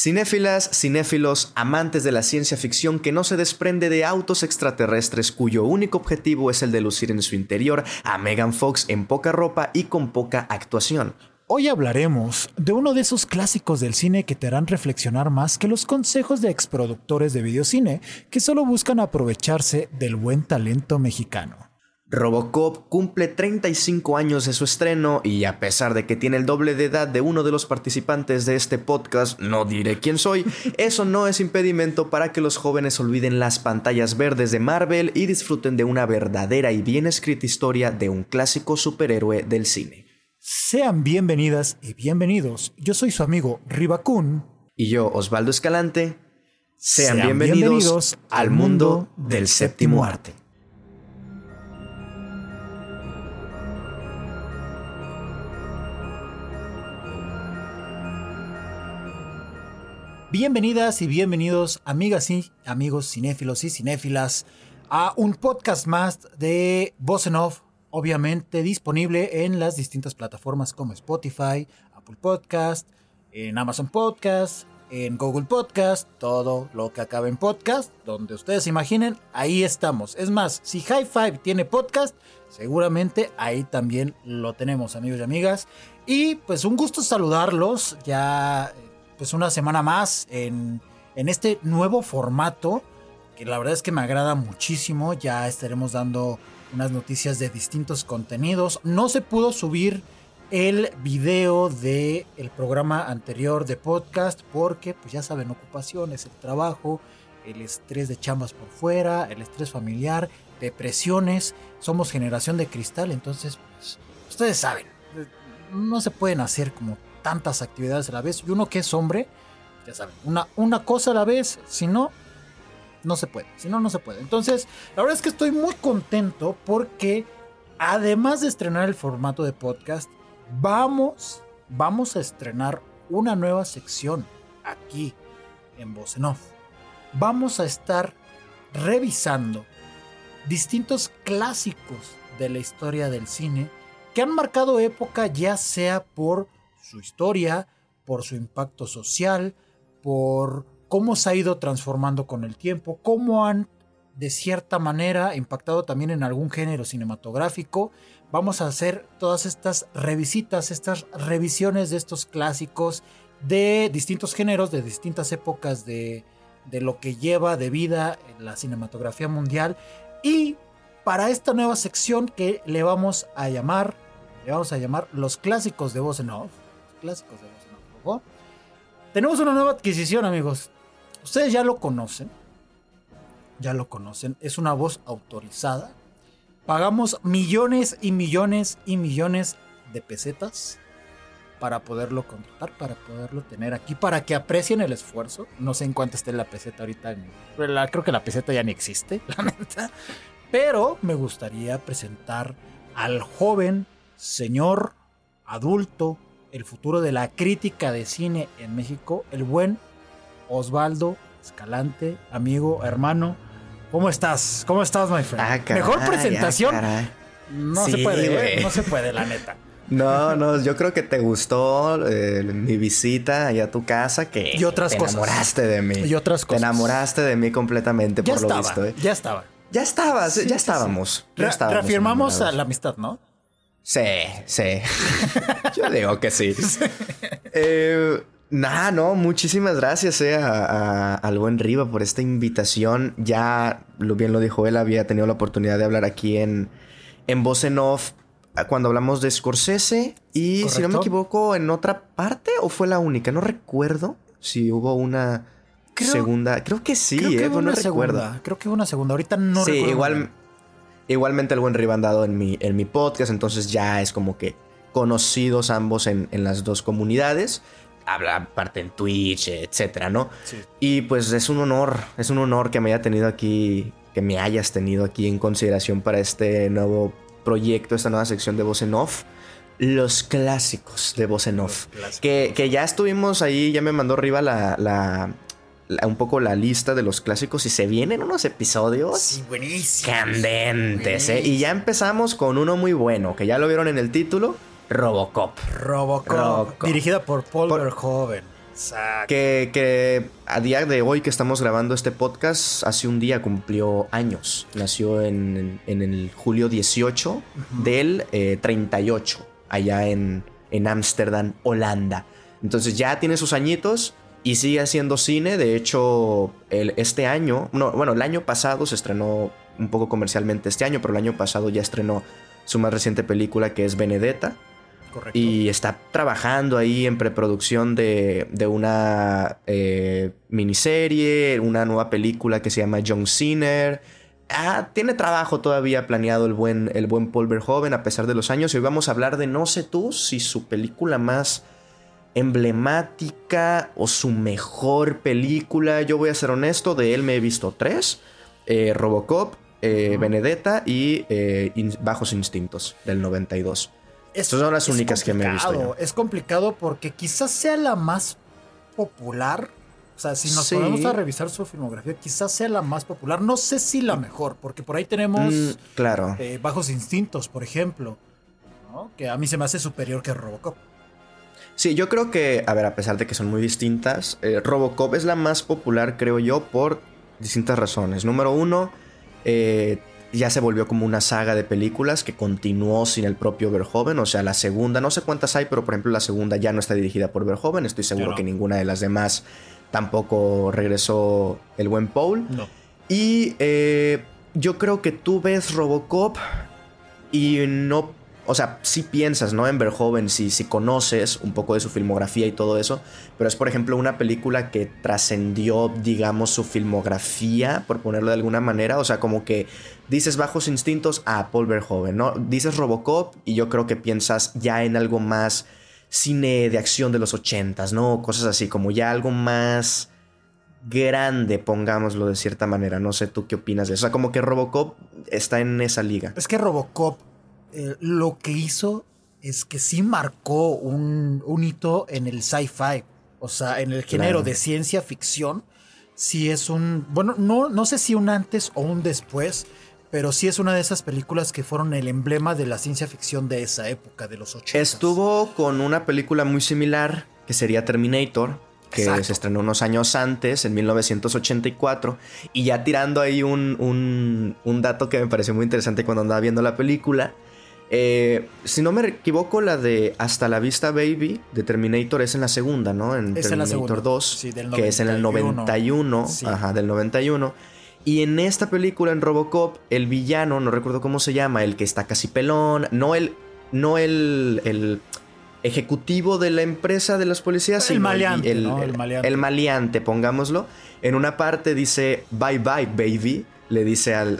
Cinéfilas, cinéfilos, amantes de la ciencia ficción que no se desprende de autos extraterrestres cuyo único objetivo es el de lucir en su interior a Megan Fox en poca ropa y con poca actuación. Hoy hablaremos de uno de esos clásicos del cine que te harán reflexionar más que los consejos de exproductores de videocine que solo buscan aprovecharse del buen talento mexicano. Robocop cumple 35 años de su estreno y a pesar de que tiene el doble de edad de uno de los participantes de este podcast, no diré quién soy, eso no es impedimento para que los jóvenes olviden las pantallas verdes de Marvel y disfruten de una verdadera y bien escrita historia de un clásico superhéroe del cine. Sean bienvenidas y bienvenidos. Yo soy su amigo Ribacun. Y yo, Osvaldo Escalante. Sean, bienvenidos, al mundo del séptimo arte. Bienvenidas y bienvenidos, amigas y amigos cinéfilos y cinéfilas, a un podcast más de Voz Off, obviamente disponible en las distintas plataformas como Spotify, Apple Podcast, en Amazon Podcast, en Google Podcast, todo lo que acabe en podcast, donde ustedes imaginen, ahí estamos. Es más, si High Five tiene podcast, seguramente ahí también lo tenemos, amigos y amigas. Y pues un gusto saludarlos, ya pues una semana más en, este nuevo formato que la verdad es que me agrada muchísimo. Ya estaremos dando unas noticias de distintos contenidos. No se pudo subir el video del el programa anterior de podcast porque pues ya saben, ocupaciones, el trabajo, el estrés de chambas por fuera, el estrés familiar, depresiones. Somos generación de cristal, entonces pues, ustedes saben, no se pueden hacer como tantas actividades a la vez. Y uno que es hombre, ya saben, una, una cosa a la vez, si no, no se puede. Si no, no se puede. Entonces, la verdad es que estoy muy contento porque además de estrenar el formato de podcast, vamos, vamos a estrenar una nueva sección aquí en Voz Vamos a estar revisando distintos clásicos de la historia del cine que han marcado época ya sea por su historia, por su impacto social, por cómo se ha ido transformando con el tiempo, cómo han de cierta manera impactado también en algún género cinematográfico. Vamos a hacer todas estas revisitas, estas revisiones de estos clásicos de distintos géneros, de distintas épocas de, de lo que lleva de vida la cinematografía mundial. Y para esta nueva sección que le vamos a llamar, le vamos a llamar los clásicos de voz en off clásicos de Tenemos una nueva adquisición, amigos. Ustedes ya lo conocen. Ya lo conocen. Es una voz autorizada. Pagamos millones y millones y millones de pesetas para poderlo contratar, para poderlo tener aquí, para que aprecien el esfuerzo. No sé en cuánto esté la peseta ahorita. creo que la peseta ya ni existe, la neta. Pero me gustaría presentar al joven señor adulto el futuro de la crítica de cine en México, el buen Osvaldo Escalante, amigo, hermano. ¿Cómo estás? ¿Cómo estás, my friend? Ah, Mejor presentación. no se puede, ¿eh? no se puede, la neta. No, no, yo creo que te gustó eh, mi visita allá a tu casa, que y otras te cosas. enamoraste de mí. Y otras cosas. Te enamoraste de mí completamente, por lo visto. ¿eh? Ya estaba. Ya estabas, ya estábamos. Ya estábamos reafirmamos la amistad, ¿no? Sí, sí. Yo digo que sí. eh, Nah, no, muchísimas gracias eh, a, al buen Riva por esta invitación. Ya, lo bien lo dijo él, había tenido la oportunidad de hablar aquí en, en Voz en Off ah, cuando hablamos de Scorsese. Y si no me equivoco, en otra parte o fue la única, no recuerdo si hubo una segunda. Creo que sí, creo que eh, hubo una segunda. Creo que hubo una segunda. Ahorita no sí, igual. Igualmente el buen Riva han dado en mi, en mi podcast, entonces ya es como que conocidos ambos en, las dos comunidades. Habla parte en Twitch, etcétera, ¿no? Y pues es un honor, es un honor que me haya tenido aquí, que me hayas tenido aquí en consideración para este nuevo proyecto, esta nueva sección de Voz en Off. Los clásicos de Voz en Off. Que, que, ya estuvimos ahí, ya me mandó la, la un poco la lista de los clásicos y se vienen unos episodios sí, candentes. ¿eh? Y ya empezamos con uno muy bueno, que ya lo vieron en el título, Robocop. Robocop. Dirigida por Paul Verhoeven. Exacto. Que, que a día de hoy que estamos grabando este podcast, hace un día cumplió años. Nació en, en el julio 18 del 38, eh, allá en Ámsterdam, Holanda. Entonces ya tiene sus añitos y sigue haciendo cine. De hecho, el, este año, no, bueno, el año pasado se estrenó un poco comercialmente este año, pero el año pasado ya estrenó su más reciente película que es Benedetta. Correcto. Y está trabajando ahí en preproducción de, de una eh, miniserie, una nueva película que se llama John Sinner. Ah, tiene trabajo todavía planeado el buen, el buen Paul Verhoeven a pesar de los años. Y hoy vamos a hablar de no sé tú si su película más emblemática o su mejor película. Yo voy a ser honesto, de él me he visto tres. Eh, Robocop, eh, Benedetta y eh, Bajos Instintos del 92. Estas son las únicas que me he visto. Es complicado porque quizás sea la más popular. O sea, si nos ponemos a revisar su filmografía, quizás sea la más popular. No sé si la mejor, porque por ahí tenemos mm, claro. Bajos Instintos, por ejemplo, que a mí se me hace superior que Robocop. Sí, yo creo que, a ver, a pesar de que son muy distintas, eh, Robocop es la más popular, creo yo, por distintas razones. Número uno, eh, ya se volvió como una saga de películas que continuó sin el propio Verhoeven. O sea, la segunda, no sé cuántas hay, pero por ejemplo la segunda ya no está dirigida por Verhoeven. Estoy seguro que ninguna de las demás tampoco regresó el buen Paul. No. Y eh, yo creo que tú ves Robocop y no o sea, si piensas, ¿no? En Verhoeven, si, si conoces un poco de su filmografía y todo eso, pero es, por ejemplo, una película que trascendió, digamos, su filmografía, por ponerlo de alguna manera, o sea, como que dices Bajos Instintos a Paul Verhoeven, ¿no? Dices Robocop y yo creo que piensas ya en algo más cine de acción de los ochentas, ¿no? Cosas así, como ya algo más grande, pongámoslo de cierta manera. No sé tú qué opinas de eso. O sea, como que Robocop está en esa liga. Es que Robocop eh, lo que hizo es que sí marcó un, hito en el sci-fi, o sea, en el género de ciencia ficción. Sí es un, bueno, no, no sé si un antes o un después, pero sí es una de esas películas que fueron el emblema de la ciencia ficción de esa época, de los 80. Estuvo con una película muy similar, que sería Terminator, que se estrenó unos años antes, en 1984, y ya tirando ahí un, un, un dato que me pareció muy interesante cuando andaba viendo la película, eh, si no me equivoco, la de Hasta la Vista Baby de Terminator es en la segunda, ¿no? En Terminator 2, que es en el 91, ajá, del 91. Y en esta película, en Robocop, el villano, no recuerdo cómo se llama, el que está casi pelón, no el, no el, el ejecutivo de la empresa de los policías, el maleante, el, el, maleante. el maleante, pongámoslo. En una parte dice, bye bye, baby le dice al,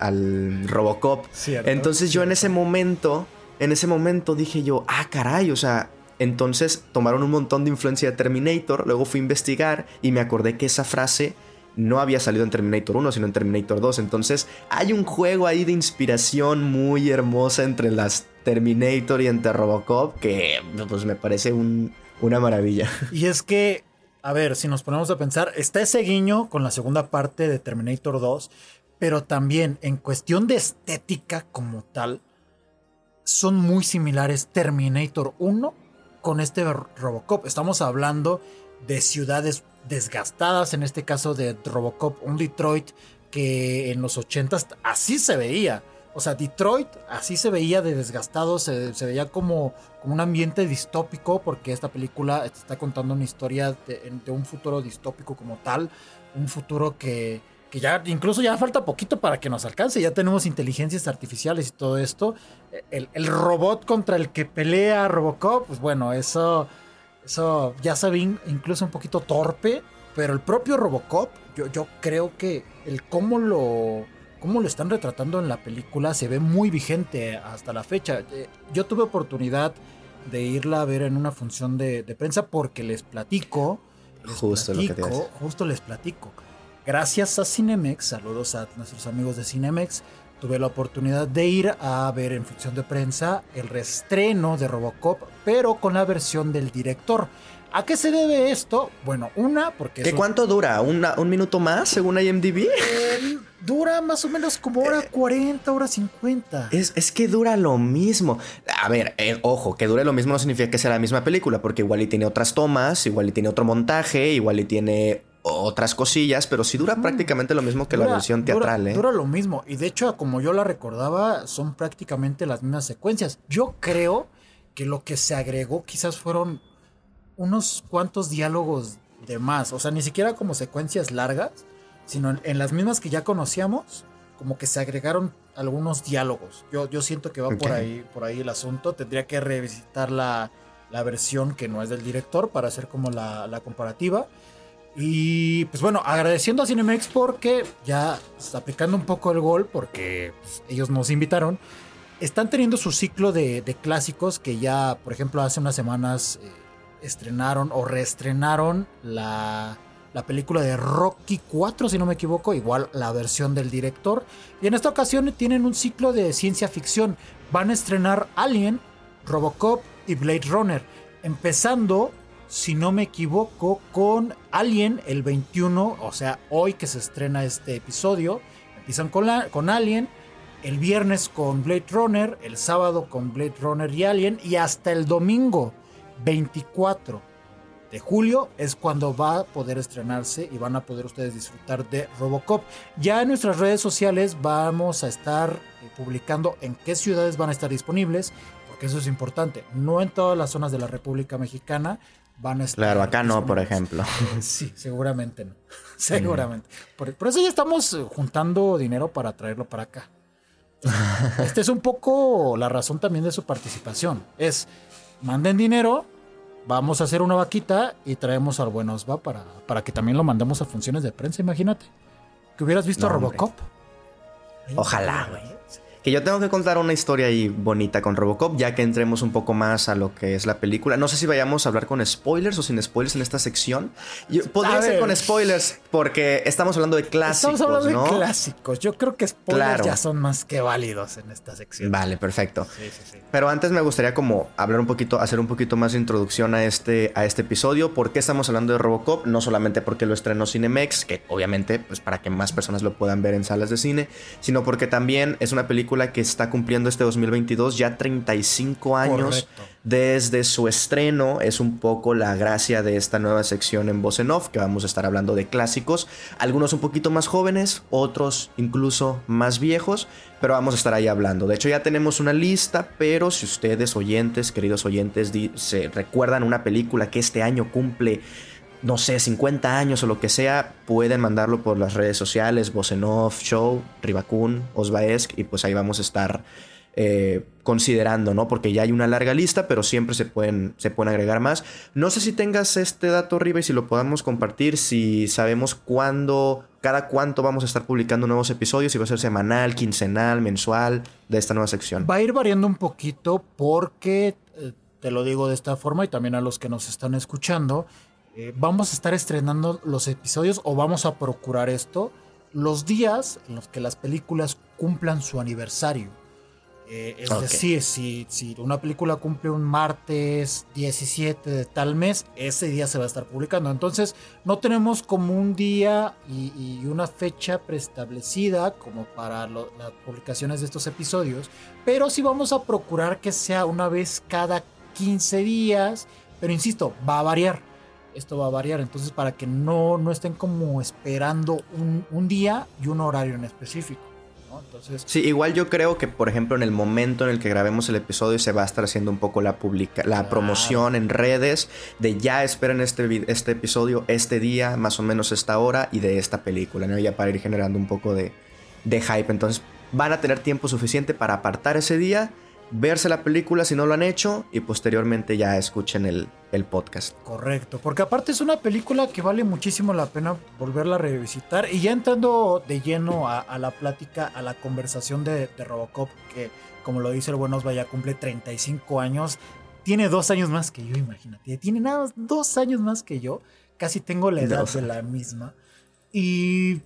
al, Robocop. entonces yo en ese momento, en ese momento dije yo, ah, caray, o sea, entonces tomaron un montón de influencia de Terminator, luego fui a investigar y me acordé que esa frase no había salido en Terminator 1, sino en Terminator 2. Entonces hay un juego ahí de inspiración muy hermosa entre las Terminator y entre Robocop que pues me parece una maravilla. Y es que a ver, si nos ponemos a pensar, está ese guiño con la segunda parte de Terminator 2, pero también en cuestión de estética como tal, son muy similares Terminator 1 con este Robocop. Estamos hablando de ciudades desgastadas, en este caso de Robocop, un Detroit que en los 80s así se veía. O sea, Detroit así se veía de desgastado, se, veía como, como, un ambiente distópico, porque esta película está contando una historia de, un futuro distópico como tal, un futuro que, que, ya incluso ya falta poquito para que nos alcance, ya tenemos inteligencias artificiales y todo esto. El, el robot contra el que pelea Robocop, pues bueno, eso, eso ya se ve incluso un poquito torpe, pero el propio Robocop, yo, yo creo que el cómo lo cómo lo están retratando en la película se ve muy vigente hasta la fecha. Eh, yo tuve oportunidad de irla a ver en una función de, prensa porque les platico. justo lo que te Justo les platico. Gracias a Cinemex, saludos a nuestros amigos de Cinemex, tuve la oportunidad de ir a ver en función de prensa el restreno de Robocop, pero con la versión del director. ¿A qué se debe esto? Bueno, una, porque... ¿Qué cuánto dura? ¿Un minuto más según IMDb? Dura más o menos como hora 40, hora 50. Es, es que dura lo mismo. A ver, eh, ojo, que dure lo mismo no significa que sea la misma película, porque igual y tiene otras tomas, igual y tiene otro montaje, igual y tiene otras cosillas, pero sí dura prácticamente lo mismo que la versión teatral, dura, ¿eh? Dura lo mismo. Y de hecho, como yo la recordaba, son prácticamente las mismas secuencias. Yo creo que lo que se agregó quizás fueron unos cuantos diálogos de más. O sea, ni siquiera como secuencias largas, sino en, las mismas que ya conocíamos, como que se agregaron algunos diálogos. Yo, yo siento que va por ahí, por ahí el asunto. Tendría que revisitar la, la, versión que no es del director para hacer como la, la comparativa. Y pues bueno, agradeciendo a Cinemex porque ya está aplicando un poco el gol porque pues, ellos nos invitaron. Están teniendo su ciclo de, de, clásicos que ya, por ejemplo, hace unas semanas eh, estrenaron o reestrenaron la, la película de Rocky 4, si no me equivoco, igual la versión del director. Y en esta ocasión tienen un ciclo de ciencia ficción. Van a estrenar Alien, Robocop y Blade Runner. Empezando, si no me equivoco, con Alien el 21, o sea, hoy que se estrena este episodio. Empiezan con, con Alien, el viernes con Blade Runner, el sábado con Blade Runner y Alien, y hasta el domingo 24 de julio es cuando va a poder estrenarse y van a poder ustedes disfrutar de Robocop. Ya en nuestras redes sociales vamos a estar eh, publicando en qué ciudades van a estar disponibles, porque eso es importante. No en todas las zonas de la República Mexicana van a estar. Claro, acá no, por ejemplo. Sí, seguramente no. Seguramente. Por, por, eso ya estamos eh, juntando dinero para traerlo para acá. Esta es un poco la razón también de su participación. Es manden dinero, vamos a hacer una vaquita y traemos al buen Osva para, para que también lo mandemos a funciones de prensa, imagínate. Que hubieras visto No, a hombre. Robocop. Ojalá, güey. Que yo tengo que contar una historia ahí bonita con Robocop, ya que entremos un poco más a lo que es la película. No sé si vayamos a hablar con spoilers o sin spoilers en esta sección. Yo- podría ser con spoilers, porque estamos hablando de clásicos, Estamos hablando ¿no? de clásicos. Yo creo que spoilers Claro. ya son más que válidos en esta sección. Vale, perfecto. Sí, sí, sí. Pero antes me gustaría como hablar un poquito, hacer un poquito más de introducción a este, a este episodio. ¿Por qué estamos hablando de Robocop? No solamente porque lo estrenó Cinemex, que obviamente, pues para que más personas lo puedan ver en salas de cine, sino porque también es una película que está cumpliendo este 2022 ya 35 años Correcto. desde su estreno. Es un poco la gracia de esta nueva sección en Voz en Off, que vamos a estar hablando de clásicos. Algunos un poquito más jóvenes, otros incluso más viejos, pero vamos a estar ahí hablando. De hecho, ya tenemos una lista, pero si ustedes, oyentes, queridos oyentes, se recuerdan una película que este año cumple. No sé, 50 años o lo que sea, pueden mandarlo por las redes sociales, Voz en Off, Show, Ribacun, Osvaesk, y pues ahí vamos a estar eh, considerando, ¿no? Porque ya hay una larga lista, pero siempre se pueden, se pueden agregar más. No sé si tengas este dato, Riva, y si lo podamos compartir, si sabemos cuándo, cada cuánto vamos a estar publicando nuevos episodios, si va a ser semanal, quincenal, mensual, de esta nueva sección. Va a ir variando un poquito porque, eh, te lo digo de esta forma y también a los que nos están escuchando, eh, vamos a estar estrenando los episodios o vamos a procurar esto los días en los que las películas cumplan su aniversario. Eh, es Ok. decir, si, si una película cumple un martes 17 de tal mes, ese día se va a estar publicando. Entonces, no tenemos como un día y, y una fecha preestablecida como para lo- las publicaciones de estos episodios, pero sí vamos a procurar que sea una vez cada 15 días, pero insisto, va a variar. Esto va a variar, entonces para que no, no estén como esperando un, un día y un horario en específico. ¿no? Entonces, Sí, igual yo creo que, por ejemplo, en el momento en el que grabemos el episodio se va a estar haciendo un poco la publica la Claro. promoción en redes de ya esperen este, este episodio, este día, más o menos esta hora y de esta película, ¿no? Ya para ir generando un poco de, de hype. Entonces van a tener tiempo suficiente para apartar ese día, verse la película si no lo han hecho y posteriormente ya escuchen el, el podcast. Correcto, porque aparte es una película que vale muchísimo la pena volverla a revisitar. Y ya entrando de lleno a, a la plática, a la conversación de, de Robocop, que como lo dice el buen Osva ya cumple 35 años, tiene dos años más que yo, imagínate, tiene nada más dos años más que yo, casi tengo la edad de la misma. Y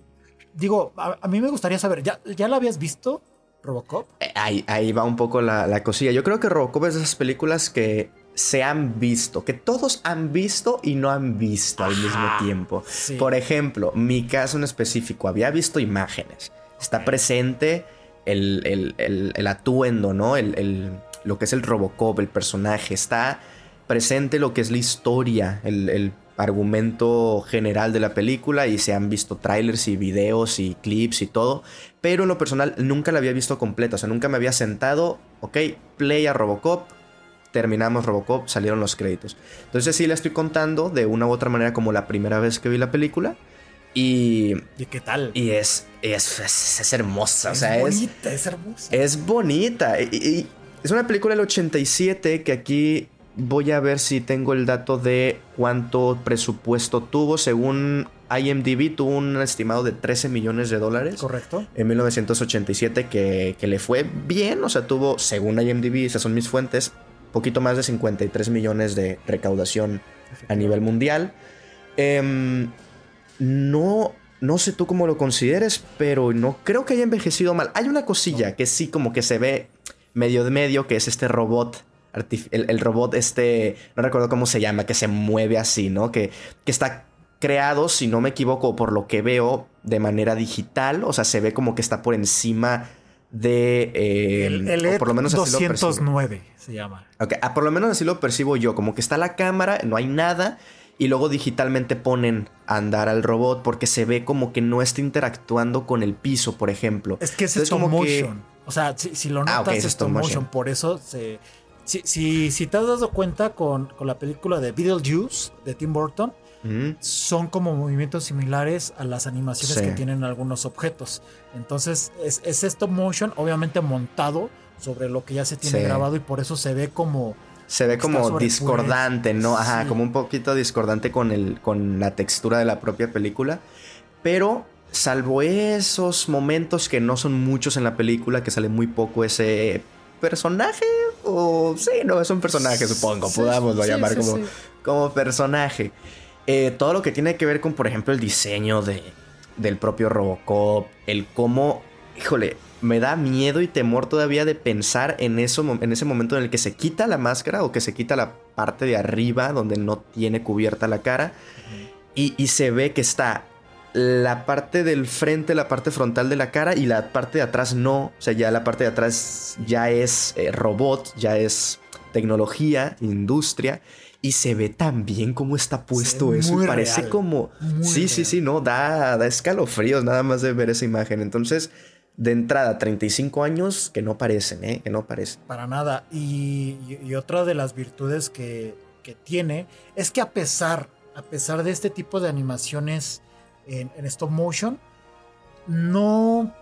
digo, a, a mí me gustaría saber, ¿ya, ¿ya la habías visto, Robocop? Eh, Ahí, ahí va un poco la, la cosilla. Yo creo que Robocop es de esas películas que se han visto, que todos han visto y no han visto al mismo tiempo. sí. Por ejemplo, mi caso en específico, había visto imágenes. Está presente el, el, atuendo, ¿no? El, lo que es el Robocop, el personaje. Está presente lo que es la historia, el, argumento general de la película y se han visto trailers y videos y clips y todo, pero en lo personal nunca la había visto completa, o sea, nunca me había sentado, ok, play a Robocop, terminamos Robocop, salieron los créditos. Entonces sí la estoy contando de una u otra manera como la primera vez que vi la película. Y, ¿Y qué tal? Y es, es, es, hermosa. Es o sea, bonita, es, hermosa. Es bonita. y, es una película del 87 que aquí voy a ver si tengo el dato de cuánto presupuesto tuvo. Según IMDb, tuvo un estimado de 13 millones de dólares. Correcto. En 1987, que, le fue bien. O sea, tuvo, según IMDb, esas son mis fuentes, poquito más de 53 millones de recaudación a nivel mundial. Em, no, no sé tú cómo lo consideres, pero no creo que haya envejecido mal. Hay una cosilla que sí como que se ve medio de medio, que es este robot el, robot este, no recuerdo cómo se llama, que se mueve así, ¿no? Que, que está creado, si no me equivoco, por lo que veo, de manera digital, o sea, se ve como que está por encima de... Eh, el, por lo menos 209 se llama. Ok, ah, por lo menos así lo percibo yo, como que está la cámara, no hay nada, y luego digitalmente ponen a andar al robot porque se ve como que no está interactuando con el piso, por ejemplo. Es que es stop motion. O sea, si, lo ah, notas, es stop motion. Por eso se, si, si, te has dado cuenta con, la película de Beetlejuice de Tim Burton, son como movimientos similares a las animaciones que tienen algunos objetos. Entonces es, es stop motion, obviamente montado sobre lo que ya se tiene grabado y por eso se ve como... Se ve como discordante, ¿no? Ajá, como un poquito discordante con, el, con la textura de la propia película. Pero salvo esos momentos que no son muchos en la película, que sale muy poco ese personaje. O sí, no, es un personaje, supongo. Podamos llamar como, como personaje. Eh, todo lo que tiene que ver con, por ejemplo, el diseño de, del propio Robocop, el cómo, híjole, me da miedo y temor todavía de pensar en, eso, en ese momento en el que se quita la máscara o que se quita la parte de arriba donde no tiene cubierta la cara y, y se ve que está la parte del frente, la parte frontal de la cara y la parte de atrás no. O sea, ya la parte de atrás ya es eh, robot, ya es tecnología, industria. Y se ve tan bien cómo está puesto eso. Parece como... sí, sí, sí, no, da, da escalofríos nada más de ver esa imagen. Entonces, de entrada, 35 años que no parecen, ¿eh? Que no parecen. Para nada. Y, y otra de las virtudes que, que, tiene es que a pesar, a pesar de este tipo de animaciones en, stop motion, no,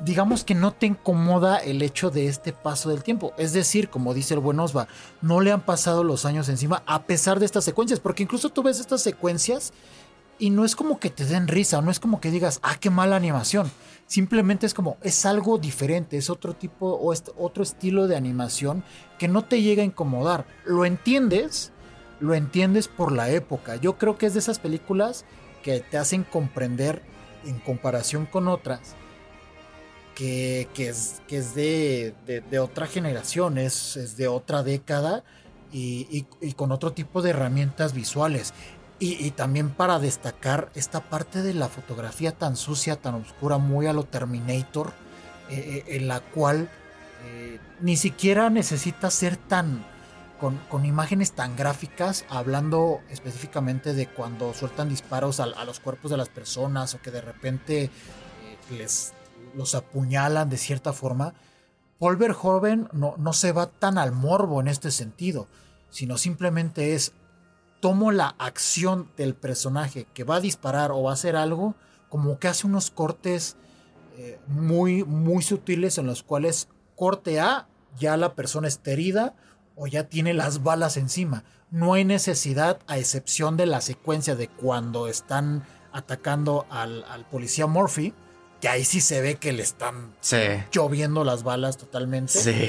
digamos que no te incomoda el hecho de este paso del tiempo. Es decir, como dice el buen Osva, no le han pasado los años encima a pesar de estas secuencias, porque incluso tú ves estas secuencias y no es como que te den risa, no es como que digas, ah, qué mala animación. Simplemente es como, es algo diferente, es otro tipo o es otro estilo de animación que no te llega a incomodar. Lo entiendes, lo entiendes por la época. Yo creo que es de esas películas que te hacen comprender en comparación con otras que, es, que es de, otra generación, es, de otra década y, con otro tipo de herramientas visuales. Y, también para destacar esta parte de la fotografía tan sucia, tan oscura, muy a lo Terminator, eh, eh, en la cual eh, ni siquiera necesita ser tan, con, imágenes tan gráficas, hablando específicamente de cuando sueltan disparos a, los cuerpos de las personas o que de repente eh, les los apuñalan de cierta forma, Paul Verhoeven no, no se va tan al morbo en este sentido, sino simplemente es tomo la acción del personaje que va a disparar o va a hacer algo, como que hace unos cortes eh, muy, muy sutiles en los cuales corte A, ya la persona está herida, o ya tiene las balas encima. No hay necesidad, a excepción de la secuencia de cuando están atacando al, policía Murphy, que ahí sí se ve que le están lloviendo las balas totalmente. Sí.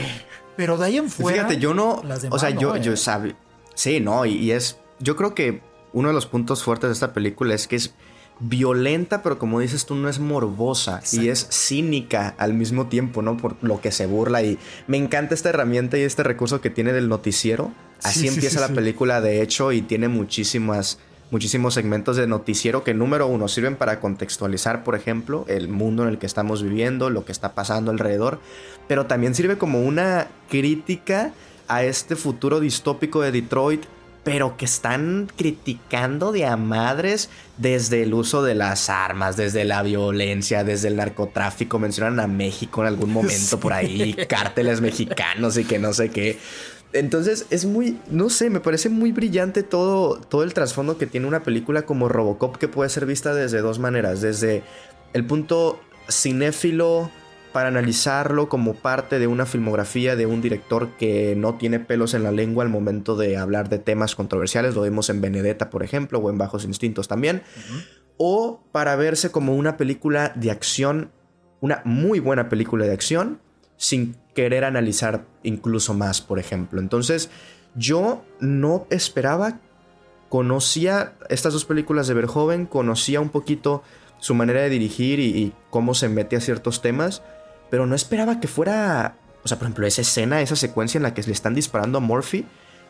Pero de ahí en fuera. Fíjate, yo no. o sea, yo, yo sabe. Sí, no, y es. Yo creo que uno de los puntos fuertes de esta película es que es violenta, pero como dices tú, no es morbosa y es cínica al mismo tiempo, ¿no? Por lo que se burla y me encanta esta herramienta y este recurso que tiene del noticiero. Así empieza la película, de hecho, y tiene muchísimas muchísimos segmentos de noticiero que número uno sirven para contextualizar, por ejemplo, el mundo en el que estamos viviendo, lo que está pasando alrededor, pero también sirve como una crítica a este futuro distópico de Detroit pero que están criticando de a madres desde el uso de las armas, desde la violencia, desde el narcotráfico. Mencionan a México en algún momento por ahí, cárteles mexicanos y que no sé qué. Entonces es muy, no sé, me parece muy brillante todo, todo el trasfondo que tiene una película como Robocop que puede ser vista desde dos maneras. Desde el punto cinéfilo, para analizarlo como parte de una filmografía de un director que no tiene pelos en la lengua al momento de hablar de temas controversiales, lo vemos en Benedetta, por ejemplo, o en Bajos Instintos también, o para verse como una película de acción, una muy buena película de acción, sin querer analizar incluso más, por ejemplo. Entonces, yo no esperaba, conocía estas dos películas de Verhoeven, conocía un poquito su manera de dirigir y, y cómo se mete a ciertos temas, pero no esperaba que fuera. O sea, por ejemplo, esa escena, esa secuencia en la que le están disparando a Murphy.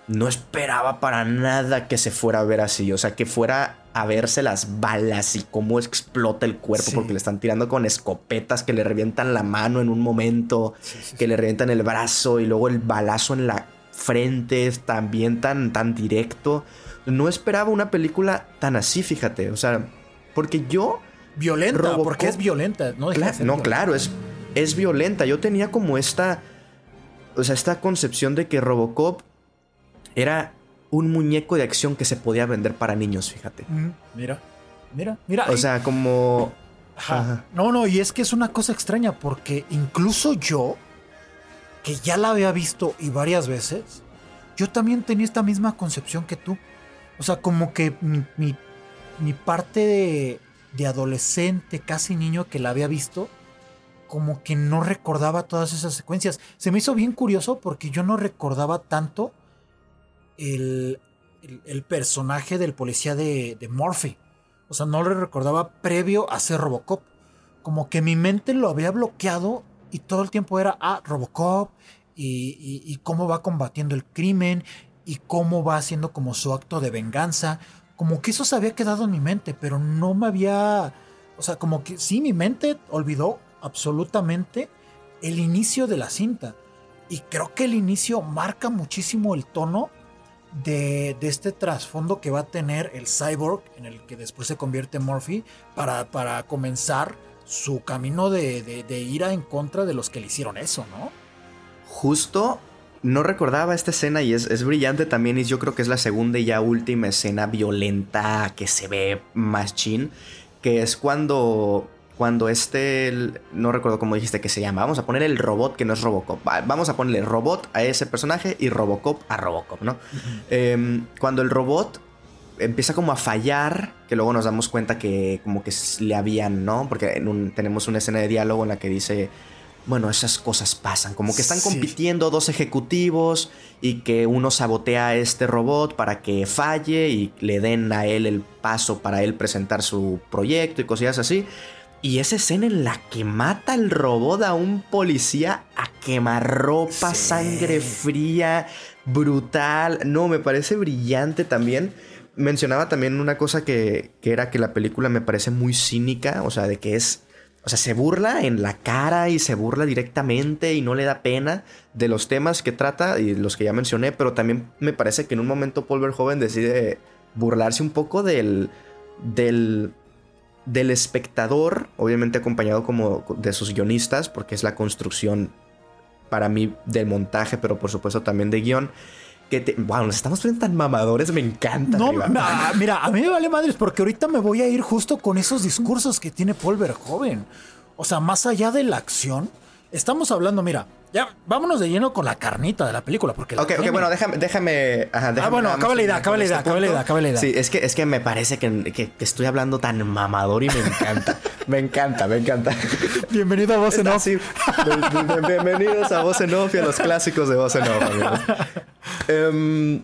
No esperaba para nada que se fuera a ver así. O sea, que fuera a verse las balas y cómo explota el cuerpo porque le están tirando con escopetas que le revientan la mano en un momento, que le revientan el brazo y luego el balazo en la frente es también tan, tan directo. No esperaba una película tan así, fíjate. O sea, porque yo. Violenta, porque es violenta, ¿no? no, claro, es es violenta. Yo tenía como esta. O sea, esta concepción de que Robocop era un muñeco de acción que se podía vender para niños, fíjate. mira, mira, mira. O sea, como. No, no, y es que es una cosa extraña porque incluso yo, que ya la había visto y varias veces, yo también tenía esta misma concepción que tú. O sea, como que mi, mi parte de, de adolescente, casi niño que la había visto, como que no recordaba todas esas secuencias. Se me hizo bien curioso porque yo no recordaba tanto el, el, personaje del policía de, de, Murphy. O sea, no lo recordaba previo a ser Robocop. Como que mi mente lo había bloqueado y todo el tiempo era, ah, Robocop y, y cómo va combatiendo el crimen y cómo va haciendo como su acto de venganza. Como que eso se había quedado en mi mente, pero no me había... O sea, como que sí, mi mente olvidó absolutamente el inicio de la cinta. Y creo que el inicio marca muchísimo el tono de, este trasfondo que va a tener el cyborg, en el que después se convierte Murphy, para, para comenzar su camino de, de, ira en contra de los que le hicieron eso, ¿no? Justo no recordaba esta escena y es, es, brillante también y yo creo que es la segunda y ya última escena violenta que se ve más chin, que es cuando cuando este, no recuerdo cómo dijiste que se llama, vamos a poner el robot que no es Robocop, vamos a ponerle robot a ese personaje y Robocop a Robocop, ¿no? Em, cuando el robot empieza como a fallar, que luego nos damos cuenta que como que le habían, ¿no? Porque tenemos una escena de diálogo en la que dice, bueno, esas cosas pasan, como que están compitiendo dos ejecutivos y que uno sabotea a este robot para que falle y le den a él el paso para él presentar su proyecto y cosillas así. Y esa escena en la que mata el robot a un policía a quemarropa, sangre fría, brutal. No, me parece brillante también. Mencionaba también una cosa que, que, era que la película me parece muy cínica, o sea, de que es... O sea, se burla en la cara y se burla directamente y no le da pena de los temas que trata y los que ya mencioné, pero también me parece que en un momento Paul Verhoeven decide burlarse un poco del, del del espectador, obviamente acompañado como de sus guionistas, porque es la construcción para mí del montaje, pero por supuesto también de guion. Que te, wow, nos estamos poniendo tan mamadores, me encanta. No, mira, a mí me vale madres porque ahorita me voy a ir justo con esos discursos que tiene Paul Verhoeven. O sea, más allá de la acción, estamos hablando, mira, ya, vámonos de lleno con la carnita de la película. Porque ok, ok, bueno, déjame. déjame, ah, bueno, acaba la idea, acaba la idea, acaba la idea, acaba la idea. Sí, es que, es que me parece que, que, estoy hablando tan mamador y me encanta. me encanta, me encanta. Bienvenido a Voz en Off. bienvenidos a Voz en Off y a los clásicos de Voz en Off, em,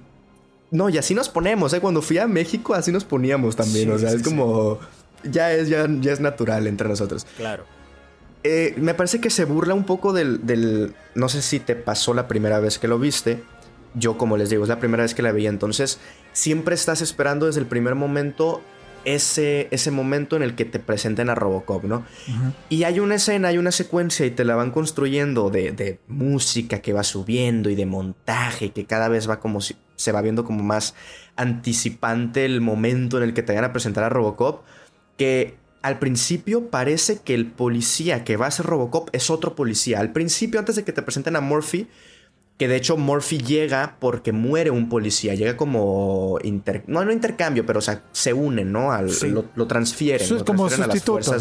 no, y así nos ponemos, ¿eh? Cuando fui a México, así nos poníamos también. o sea, es como. Ya es, ya, ya es natural entre nosotros. Claro. Eh, me parece que se burla un poco del, No sé si te pasó la primera vez que lo viste. yo como les digo, es la primera vez que la veía, entonces siempre estás esperando desde el primer momento ese, ese momento en el que te presenten a Robocop, ¿no? Y hay una escena, hay una secuencia y te la van construyendo de, de, música que va subiendo y de montaje que cada vez va como si se va viendo como más anticipante el momento en el que te van a presentar a Robocop, que al principio parece que el policía que va a ser Robocop es otro policía. Al principio, antes de que te presenten a Murphy, que de hecho Murphy llega porque muere un policía, llega como no no intercambio, pero o sea, se unen, ¿no? Al, lo, transfieren, es como sustituto.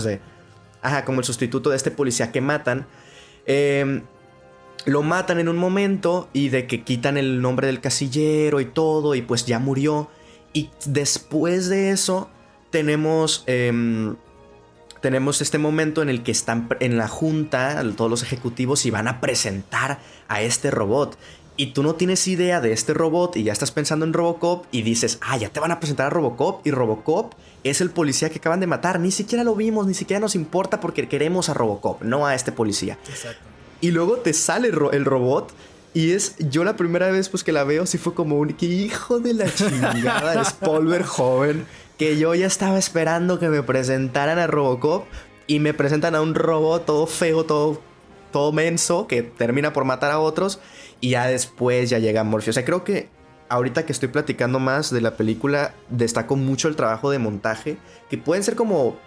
ajá, como el sustituto de este policía que matan. Em, lo matan en un momento y de que quitan el nombre del casillero y todo y pues ya murió. Y después de eso tenemos em, tenemos este momento en el que están en la junta todos los ejecutivos y van a presentar a este robot. Y tú no tienes idea de este robot y ya estás pensando en Robocop y dices, ah, ya te van a presentar a Robocop y Robocop es el policía que acaban de matar. Ni siquiera lo vimos, ni siquiera nos importa porque queremos a Robocop, no a este policía. Exacto. Y luego te sale el robot y es, yo la primera vez pues que la veo, sí fue como un hijo de la chingada, es Polver joven que yo ya estaba esperando que me presentaran a Robocop y me presentan a un robot todo feo, todo, todo menso, que termina por matar a otros y ya después ya llega Morpheus. O sea, creo que ahorita que estoy platicando más de la película, destaco mucho el trabajo de montaje, que pueden ser como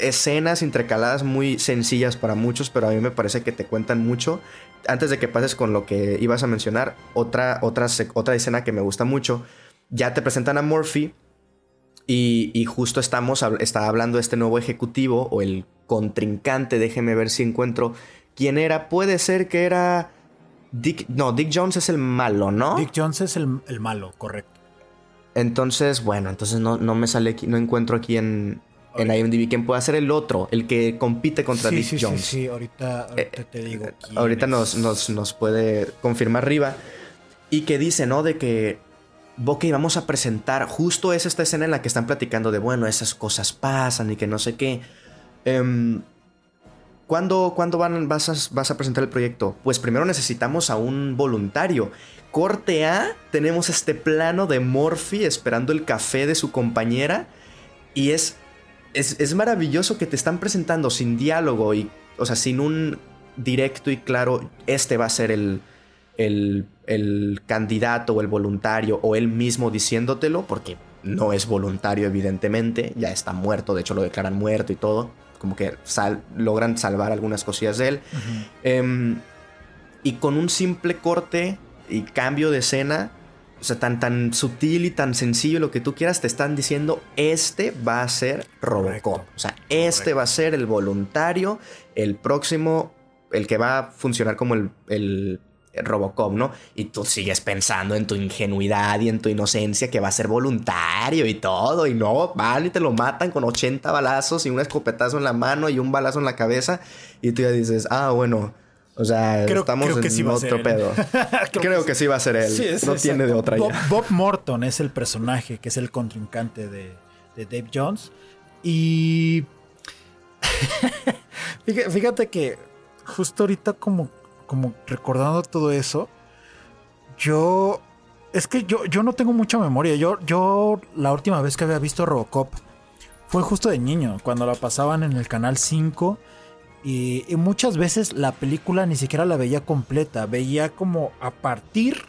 escenas intercaladas muy sencillas para muchos, pero a mí me parece que te cuentan mucho. Antes de que pases con lo que ibas a mencionar, otra, otra, otra escena que me gusta mucho, ya te presentan a Morphy y, justo estamos, está hablando este nuevo ejecutivo o el contrincante, déjeme ver si encuentro quién era. Puede ser que era Dick, no, Dick Jones es el malo, ¿no? Dick Jones es el, malo, correcto. Entonces, bueno, entonces no, no me sale aquí, no encuentro aquí en, en IMDb quién puede ser el otro, el que compite contra Dick Jones. Sí, sí, ahorita, eh, te digo. ahorita nos, nos, nos puede confirmar arriba. Y que dice, ¿no? De que ok, vamos a presentar, justo es esta escena en la que están platicando de, bueno, esas cosas pasan y que no sé qué. Eh, ¿Cuándo, a, vas, a, presentar el proyecto? Pues primero necesitamos a un voluntario. Corte A, tenemos este plano de Morphy esperando el café de su compañera. Y es, es, es maravilloso que te están presentando sin diálogo y, o sea, sin un directo y claro, este va a ser el, el, candidato o el voluntario o él mismo diciéndotelo, porque no es voluntario evidentemente, ya está muerto, de hecho lo declaran muerto y todo, como que logran salvar algunas cosillas de él. Em, y con un simple corte y cambio de escena, o sea, tan, tan sutil y tan sencillo lo que tú quieras, te están diciendo, este va a ser Robocop. O sea, este va a ser el voluntario, el próximo, el que va a funcionar como el Robocop, ¿no? Y tú sigues pensando en tu ingenuidad y en tu inocencia que va a ser voluntario y todo, y no, van y te lo matan con 80 balazos y un escopetazo en la mano y un balazo en la cabeza, y tú ya dices, ah, bueno. O sea, estamos en otro pedo. creo, que, sí va a ser él. no tiene de otra Bob, Bob, Morton es el personaje que es el contrincante de, de Dave Jones. Y fíjate que justo ahorita como como recordando todo eso, yo... Es que yo, yo no tengo mucha memoria. Yo, yo la última vez que había visto Robocop fue justo de niño, cuando la pasaban en el canal 5. Y, muchas veces la película ni siquiera la veía completa. Veía como a partir,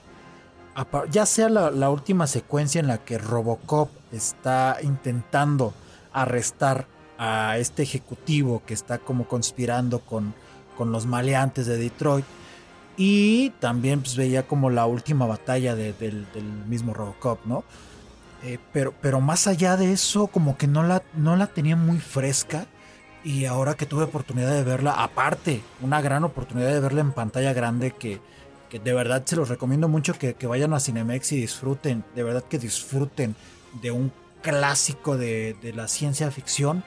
ya sea la, la última secuencia en la que Robocop está intentando arrestar a este ejecutivo que está como conspirando con, con los maleantes de Detroit. Y también pues, veía como la última batalla del, mismo Robocop, ¿no? Eh, pero, pero más allá de eso, como que no la, no la tenía muy fresca. Y ahora que tuve oportunidad de verla, aparte, una gran oportunidad de verla en pantalla grande, que, que de verdad se los recomiendo mucho que, vayan a Cinemex y disfruten, de verdad que disfruten de un clásico de, de la ciencia ficción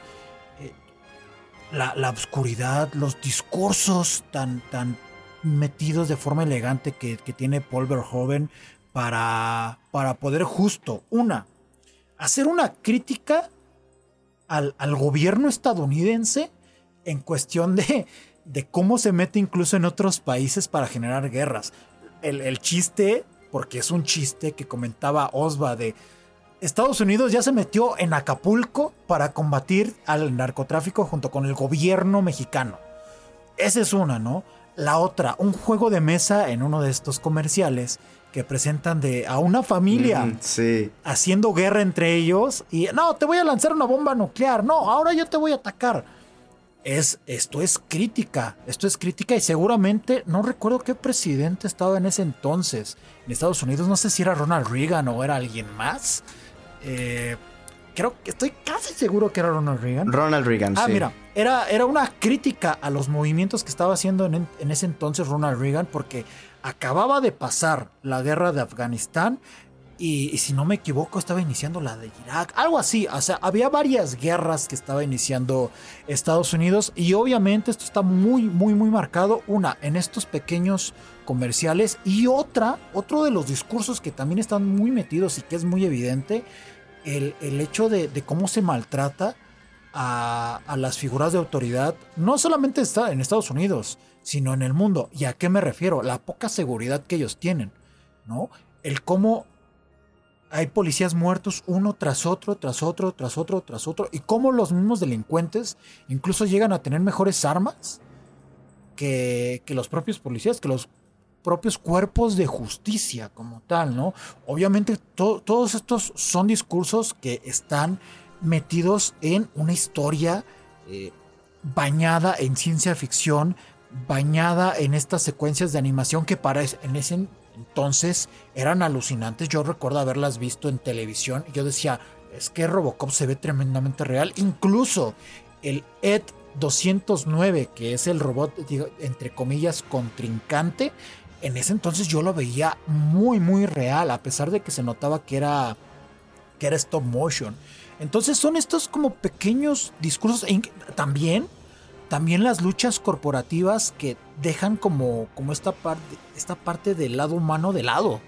la, la oscuridad, los discursos tan, tan metidos de forma elegante que, tiene Paul Verhoeven para, para poder justo, una, hacer una crítica al, gobierno estadounidense en cuestión de, de, cómo se mete incluso en otros países para generar guerras. El, chiste porque es un chiste que comentaba Osva de Estados Unidos ya se metió en Acapulco para combatir al narcotráfico junto con el gobierno mexicano. Esa es una, ¿no? La otra, un juego de mesa en uno de estos comerciales que presentan de a una familia haciendo guerra entre ellos y no, te voy a lanzar una bomba nuclear, no, ahora yo te voy a atacar. Es, esto es crítica, esto es crítica y seguramente no recuerdo qué presidente estaba en ese entonces en Estados Unidos, no sé si era Ronald Reagan o era alguien más. Eh, creo que estoy casi seguro que era Ronald Reagan. Ronald Reagan, ah, mira, era, era una crítica a los movimientos que estaba haciendo en, en, ese entonces Ronald Reagan porque acababa de pasar la guerra de Afganistán y, si no me equivoco estaba iniciando la de Irak, algo así, o sea, había varias guerras que estaba iniciando Estados Unidos y obviamente esto está muy, muy, muy marcado, una, en estos pequeños comerciales y otra, otro de los discursos que también están muy metidos y que es muy evidente, el, hecho de, cómo se maltrata a, a, las figuras de autoridad, no solamente está en Estados Unidos, sino en el mundo. ¿Y a qué me refiero? La poca seguridad que ellos tienen, ¿no? El cómo hay policías muertos uno tras otro, tras otro, tras otro, tras otro, y cómo los mismos delincuentes incluso llegan a tener mejores armas que, que los propios policías, que los propios cuerpos de justicia como tal, ¿no? Obviamente todos estos son discursos que están metidos en una historia eh, bañada en ciencia ficción, bañada en estas secuencias de animación que para en ese entonces eran alucinantes. Yo recuerdo haberlas visto en televisión y yo decía, es que Robocop se ve tremendamente real. Incluso el Ed 209, que es el robot, entre comillas, contrincante, en ese entonces yo lo veía muy, muy real, a pesar de que se notaba que era, que era stop motion. Entonces son estos como pequeños discursos. También también las luchas corporativas que dejan como, como esta, parte, esta parte del lado humano de lado.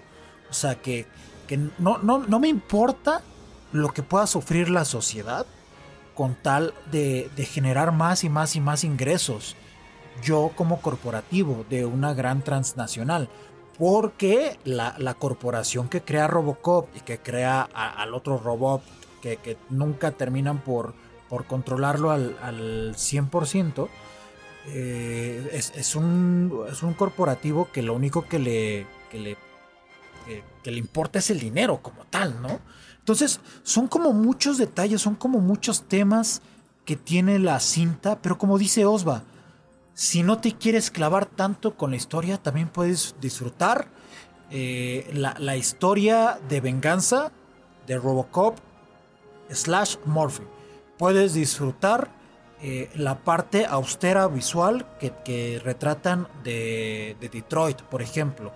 O sea, que, que no, no, no, me importa lo que pueda sufrir la sociedad con tal de, de, generar más y más y más ingresos. Yo como corporativo de una gran transnacional. Porque la, la corporación que crea Robocop y que crea al otro robot que, que nunca terminan por por controlarlo al, al 100%, eh, es, un, es un corporativo que lo único que le, que le, le importa es el dinero como tal, ¿no? Entonces, son como muchos detalles, son como muchos temas que tiene la cinta, pero como dice Osva, si no te quieres clavar tanto con la historia, también puedes disfrutar eh, la, la, historia de venganza de Robocop slash Morphy puedes disfrutar eh, la parte austera visual que, retratan de, Detroit, por ejemplo,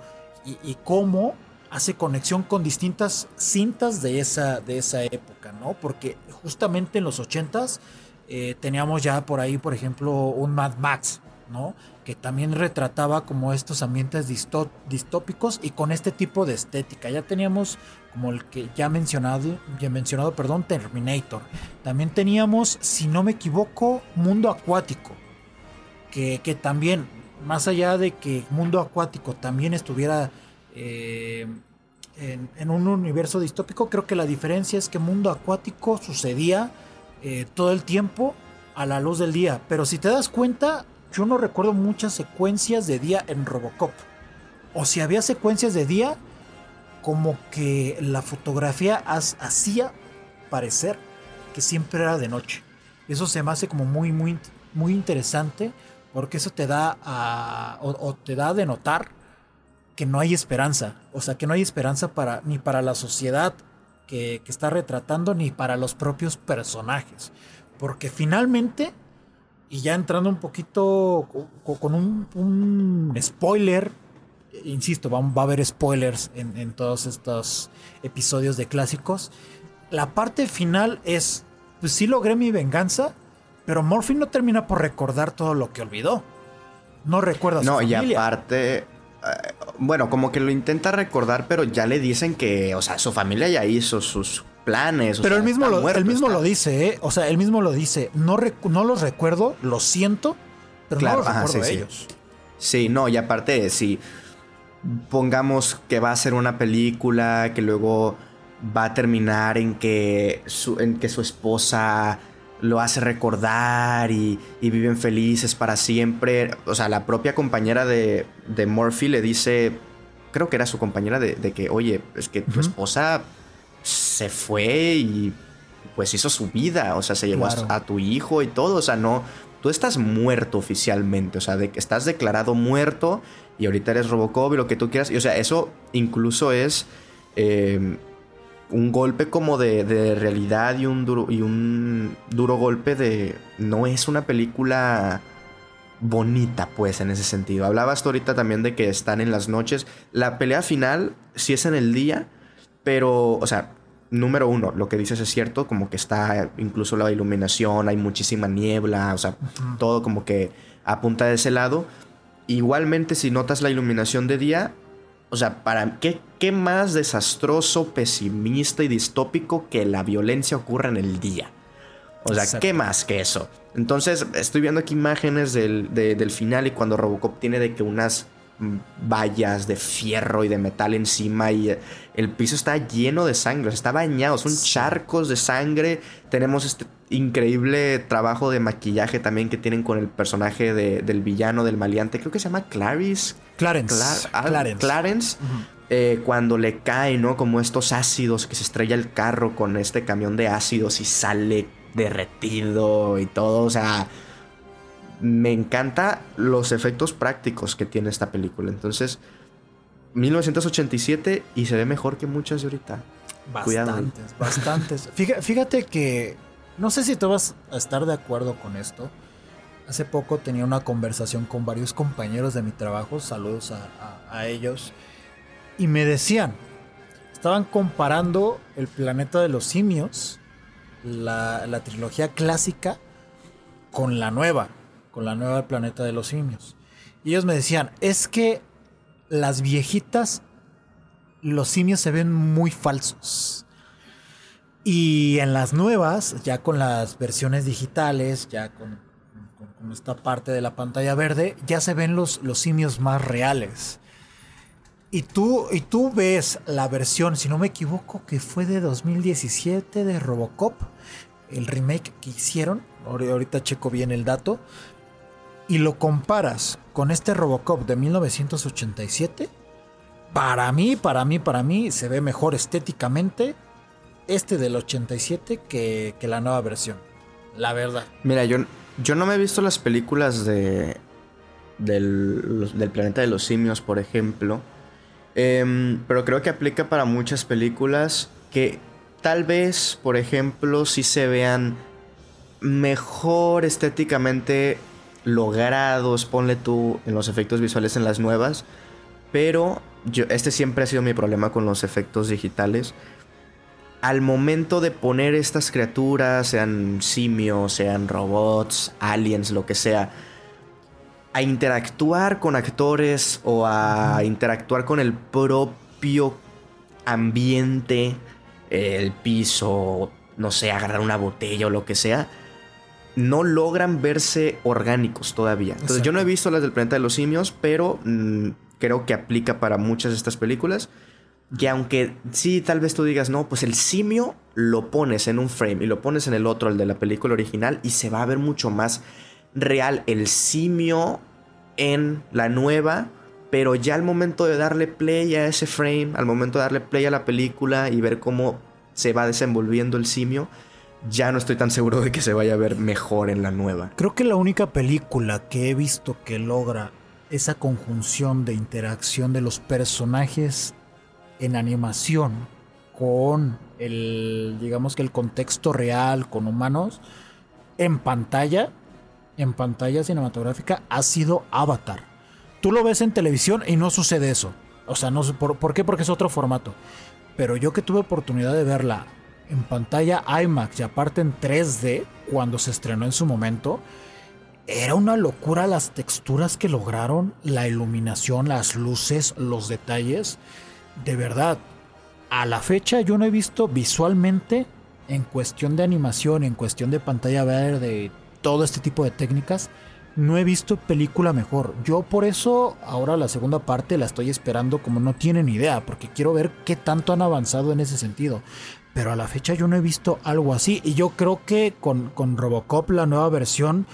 y, cómo hace conexión con distintas cintas de esa, de esa época, ¿no? Porque justamente en los 80s eh, teníamos ya por ahí, por ejemplo, un Mad Max, ¿no? Que también retrataba como estos ambientes distópicos y con este tipo de estética. Ya teníamos como el que ya mencionado, ya mencionado, perdón, Terminator. También teníamos, si no me equivoco, Mundo Acuático, que, también, más allá de que Mundo Acuático también estuviera eh, en, un universo distópico, creo que la diferencia es que Mundo Acuático sucedía eh, todo el tiempo a la luz del día, pero si te das cuenta, yo no recuerdo muchas secuencias de día en Robocop. O si había secuencias de día, como que la fotografía hacía parecer que siempre era de noche. Eso se me hace como muy, muy, muy interesante porque eso te da a, o, te da de notar que no hay esperanza. O sea, que no hay esperanza para, ni para la sociedad que, está retratando ni para los propios personajes. Porque finalmente, y ya entrando un poquito con un, un spoiler insisto, va, a haber spoilers en, todos estos episodios de clásicos. La parte final es, pues sí logré mi venganza, pero Morphy no termina por recordar todo lo que olvidó. No recuerda su familia. No, y aparte, eh, bueno, como que lo intenta recordar, pero ya le dicen que, o sea, su familia ya hizo sus planes. pero él mismo, lo, mismo lo dice, ¿eh? O sea, él mismo lo dice. No, no los recuerdo, lo siento, pero no los recuerdo a ellos. Sí. sí, no, y aparte, sí pongamos que va a ser una película que luego va a terminar en que su, en que su esposa lo hace recordar y, viven felices para siempre. O sea, la propia compañera de, de Murphy le dice, creo que era su compañera de, que, oye, es que tu esposa se fue y pues hizo su vida, o sea, se llevó a, tu hijo y todo, o sea, no, tú estás muerto oficialmente, o sea, de que estás declarado muerto y ahorita eres Robocop y lo que tú quieras, y o sea, eso incluso es em, un golpe como de, realidad y un, duro, y un duro golpe de, no es una película bonita, pues, en ese sentido. Hablabas tú ahorita también de que están en las noches. La pelea final sí es en el día, pero, o sea, número uno, lo que dices es cierto, como que está incluso la iluminación, hay muchísima niebla, o sea, todo como que apunta de ese lado. Igualmente, si notas la iluminación de día, o sea, para qué, qué más desastroso, pesimista y distópico que la violencia ocurra en el día. O sea, ¿qué más que eso? Entonces, estoy viendo aquí imágenes del, del final y cuando Robocop tiene de que unas vallas de fierro y de metal encima y el piso está lleno de sangre, está bañado, son charcos de sangre. Tenemos este increíble trabajo de maquillaje también que tienen con el personaje del villano, del maleante, creo que se llama Clarice. Clarence. Clarence. Eh, cuando le cae, ¿no? Como estos ácidos, que se estrella el carro con este camión de ácidos y sale derretido y todo, o sea me encanta los efectos prácticos que tiene esta película. Entonces, 1987 y se ve mejor que muchas de ahorita. Bastantes, bastantes. Fíjate, que no sé si tú vas a estar de acuerdo con esto. Hace poco tenía una conversación con varios compañeros de mi trabajo, saludos a, ellos, y me decían, estaban comparando el planeta de los simios, la, la trilogía clásica, con la nueva con la nueva Planeta de los Simios. Y ellos me decían, es que las viejitas, los simios se ven muy falsos. Y en las nuevas, ya con las versiones digitales, ya con, esta parte de la pantalla verde, ya se ven los, los simios más reales. Y tú, y tú ves la versión, si no me equivoco, que fue de 2017 de Robocop, el remake que hicieron. Ahorita checo bien el dato y lo comparas con este Robocop de 1987, para mí, para mí, para mí se ve mejor estéticamente este del 87 que, la nueva versión. La verdad. Mira, yo, yo no me he visto las películas de del, planeta de los simios, por ejemplo. Em, pero creo que aplica para muchas películas que tal vez, por ejemplo, si se vean mejor estéticamente logrados, ponle tú en los efectos visuales en las nuevas, pero yo, este siempre ha sido mi problema con los efectos digitales. Al momento de poner estas criaturas, sean simios, sean robots, aliens, lo que sea, a interactuar con actores o a interactuar con el propio ambiente, el piso, no sé, agarrar una botella o lo que sea, no logran verse orgánicos todavía. Entonces yo no he visto las del planeta de los simios, pero mm, creo que aplica para muchas de estas películas. Que aunque sí, tal vez tú digas, no, pues el simio lo pones en un frame y lo pones en el otro, el de la película original, y se va a ver mucho más real el simio en la nueva, pero ya al momento de darle play a ese frame, al momento de darle play a la película y ver cómo se va desenvolviendo el simio, ya no estoy tan seguro de que se vaya a ver mejor en la nueva. Creo que la única película que he visto que logra esa conjunción de interacción de los personajes en animación con el, digamos que el contexto real, con humanos, en pantalla, en pantalla cinematográfica, ha sido Avatar. Tú lo ves en televisión y no sucede eso. O sea, no por, ¿por qué? Porque es otro formato. Pero yo que tuve oportunidad de verla en pantalla IMAX y aparte en 3D cuando se estrenó en su momento. Era una locura las texturas que lograron, la iluminación, las luces, los detalles. De verdad, a la fecha yo no he visto visualmente, en cuestión de animación, en cuestión de pantalla verde, todo este tipo de técnicas, no he visto película mejor. Yo por eso ahora la segunda parte la estoy esperando como no tienen idea, porque quiero ver qué tanto han avanzado en ese sentido. Pero a la fecha yo no he visto algo así. Y yo creo que con, con Robocop, la nueva versión,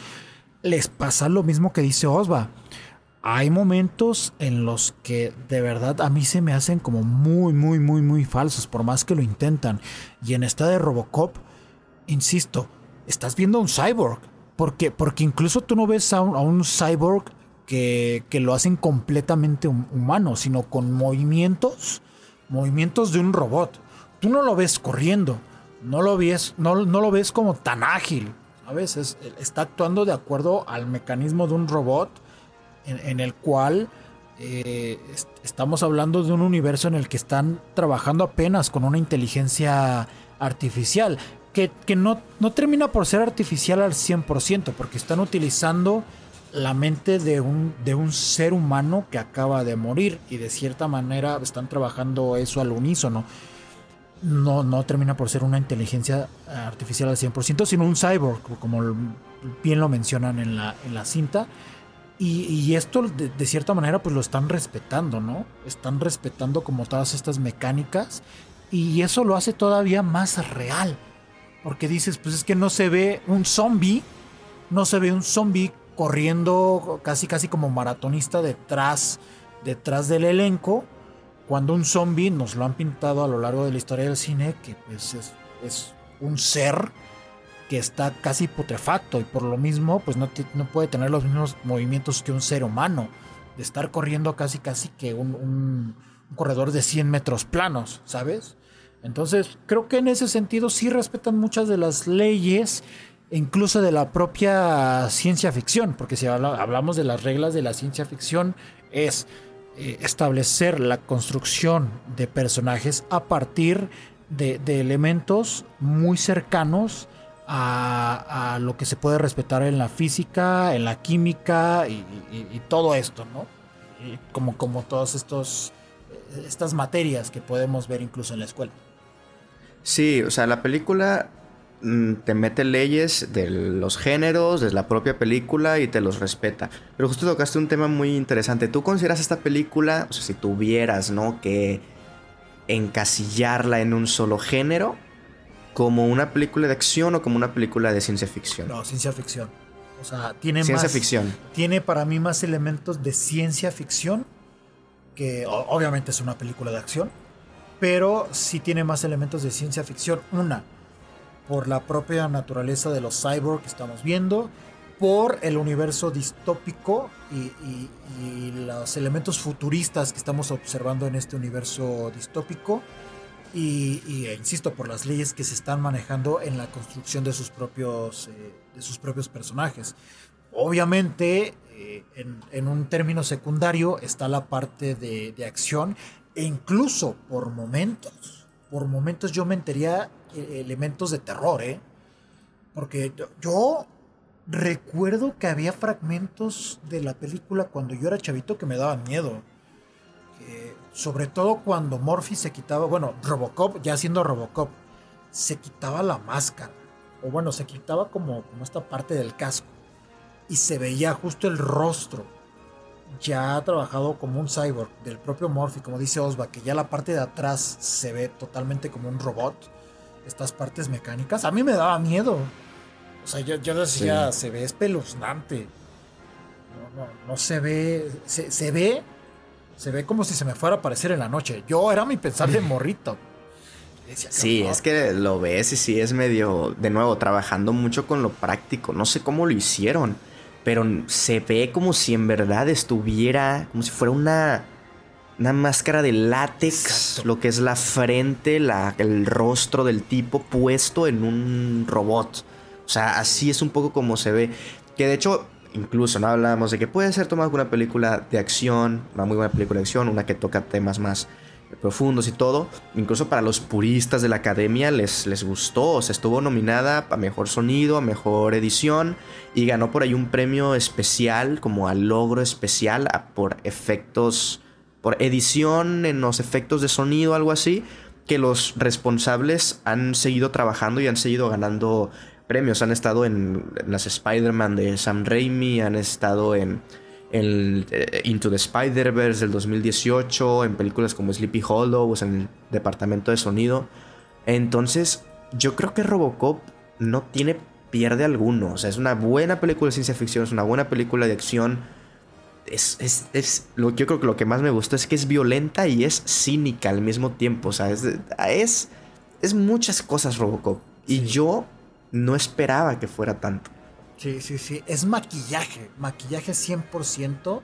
les pasa lo mismo que dice Osva. Hay momentos en los que de verdad a mí se me hacen como muy, muy, muy, muy falsos, por más que lo intentan. Y en esta de Robocop, insisto, estás viendo a un cyborg porque, porque incluso tú no ves a un, cyborg que, lo hacen completamente humano, sino con movimientos, movimientos de un robot. Tú no lo ves corriendo, no lo ves, no, lo ves como tan ágil, ¿sabes? está actuando de acuerdo al mecanismo de un robot en, el cual eh, estamos hablando de un universo en el que están trabajando apenas con una inteligencia artificial que, no, termina por ser artificial al 100%, porque están utilizando la mente de un ser humano que acaba de morir y de cierta manera están trabajando eso al unísono. No, no termina por ser una inteligencia artificial al 100%, sino un cyborg, como bien lo mencionan en la, en la cinta. Y, esto de, de, cierta manera pues lo están respetando, ¿no? Están respetando como todas estas mecánicas y eso lo hace todavía más real. Porque dices, pues es que no se ve un zombie, no se ve un zombie corriendo casi casi como maratonista detrás, detrás del elenco, cuando un zombie nos lo han pintado a lo largo de la historia del cine, que pues es, un ser que está casi putrefacto y por lo mismo pues no, no, puede tener los mismos movimientos que un ser humano, de estar corriendo casi casi que un, un corredor de 100 metros planos, ¿sabes? Entonces, creo que en ese sentido sí respetan muchas de las leyes, incluso de la propia ciencia ficción, porque si hablamos de las reglas de la ciencia ficción, es eh, establecer la construcción de personajes a partir de, elementos muy cercanos a, lo que se puede respetar en la física, en la química y, todo esto, ¿no? como, como todas estos, estas materias que podemos ver incluso en la escuela. Sí, o sea, la película te mete leyes de los géneros, de la propia película y te los respeta. Pero justo tocaste un tema muy interesante. ¿Tú consideras esta película, o sea, si tuvieras, ¿no? Que encasillarla en un solo género, como una película de acción o como una película de ciencia ficción? No, ciencia ficción. O sea, tiene ciencia ficción. Tiene para mí más elementos de ciencia ficción que obviamente es una película de acción pero sí tiene más elementos de ciencia ficción. Una, por la propia naturaleza de los cyborg que estamos viendo, por el universo distópico y, los elementos futuristas que estamos observando en este universo distópico. Y, e insisto, por las leyes que se están manejando en la construcción de sus propios, eh, de sus propios personajes. Obviamente, eh, en, un término secundario está la parte de, de acción e incluso por momentos, por momentos yo me entería eh, elementos de terror, ¿eh? Porque yo, recuerdo que había fragmentos de la película cuando yo era chavito que me daban miedo. sobre todo cuando Morphy se quitaba, bueno, Robocop, ya siendo Robocop, se quitaba la máscara. O bueno, se quitaba como, como esta parte del casco. Y se veía justo el rostro ya trabajado como un cyborg del propio Morphy, como dice Osva, que ya la parte de atrás se ve totalmente como un robot. Estas partes mecánicas, a mí me daba miedo. O sea, yo, decía, se ve espeluznante. No, no, se ve, se, ve, se ve como si se me fuera a aparecer en la noche. Yo era mi pensar de morrito. sí, es que lo ves y sí es medio, de nuevo, trabajando mucho con lo práctico. No sé cómo lo hicieron pero se ve como si en verdad estuviera, como si fuera una, una máscara de látex, lo que es la frente, la, el rostro del tipo puesto en un robot. O sea, así es un poco como se ve. Que de hecho, incluso no hablamos de que puede ser tomada una película de acción, una muy buena película de acción, una que toca temas más profundos y todo. Incluso para los puristas de la academia les, les gustó. se estuvo nominada a mejor sonido, a mejor edición y ganó por ahí un premio especial, como al logro especial por efectos, por edición en los efectos de sonido, algo así. Que los responsables han seguido trabajando y han seguido ganando premios. Han estado en, las Spider-Man de Sam Raimi, han estado en, en eh, Into the Spider-Verse del 2018, en películas como Sleepy Hollow, en el departamento de sonido. Entonces, yo creo que Robocop no tiene pierde alguno. O sea, es una buena película de ciencia ficción, es una buena película de acción. Es, es, es lo, yo creo que lo que más me gustó es que es violenta y es cínica al mismo tiempo. O sea, es, es, es muchas cosas Robocop. Y yo no esperaba que fuera tanto. Sí, sí, sí. Es maquillaje. Maquillaje 100%.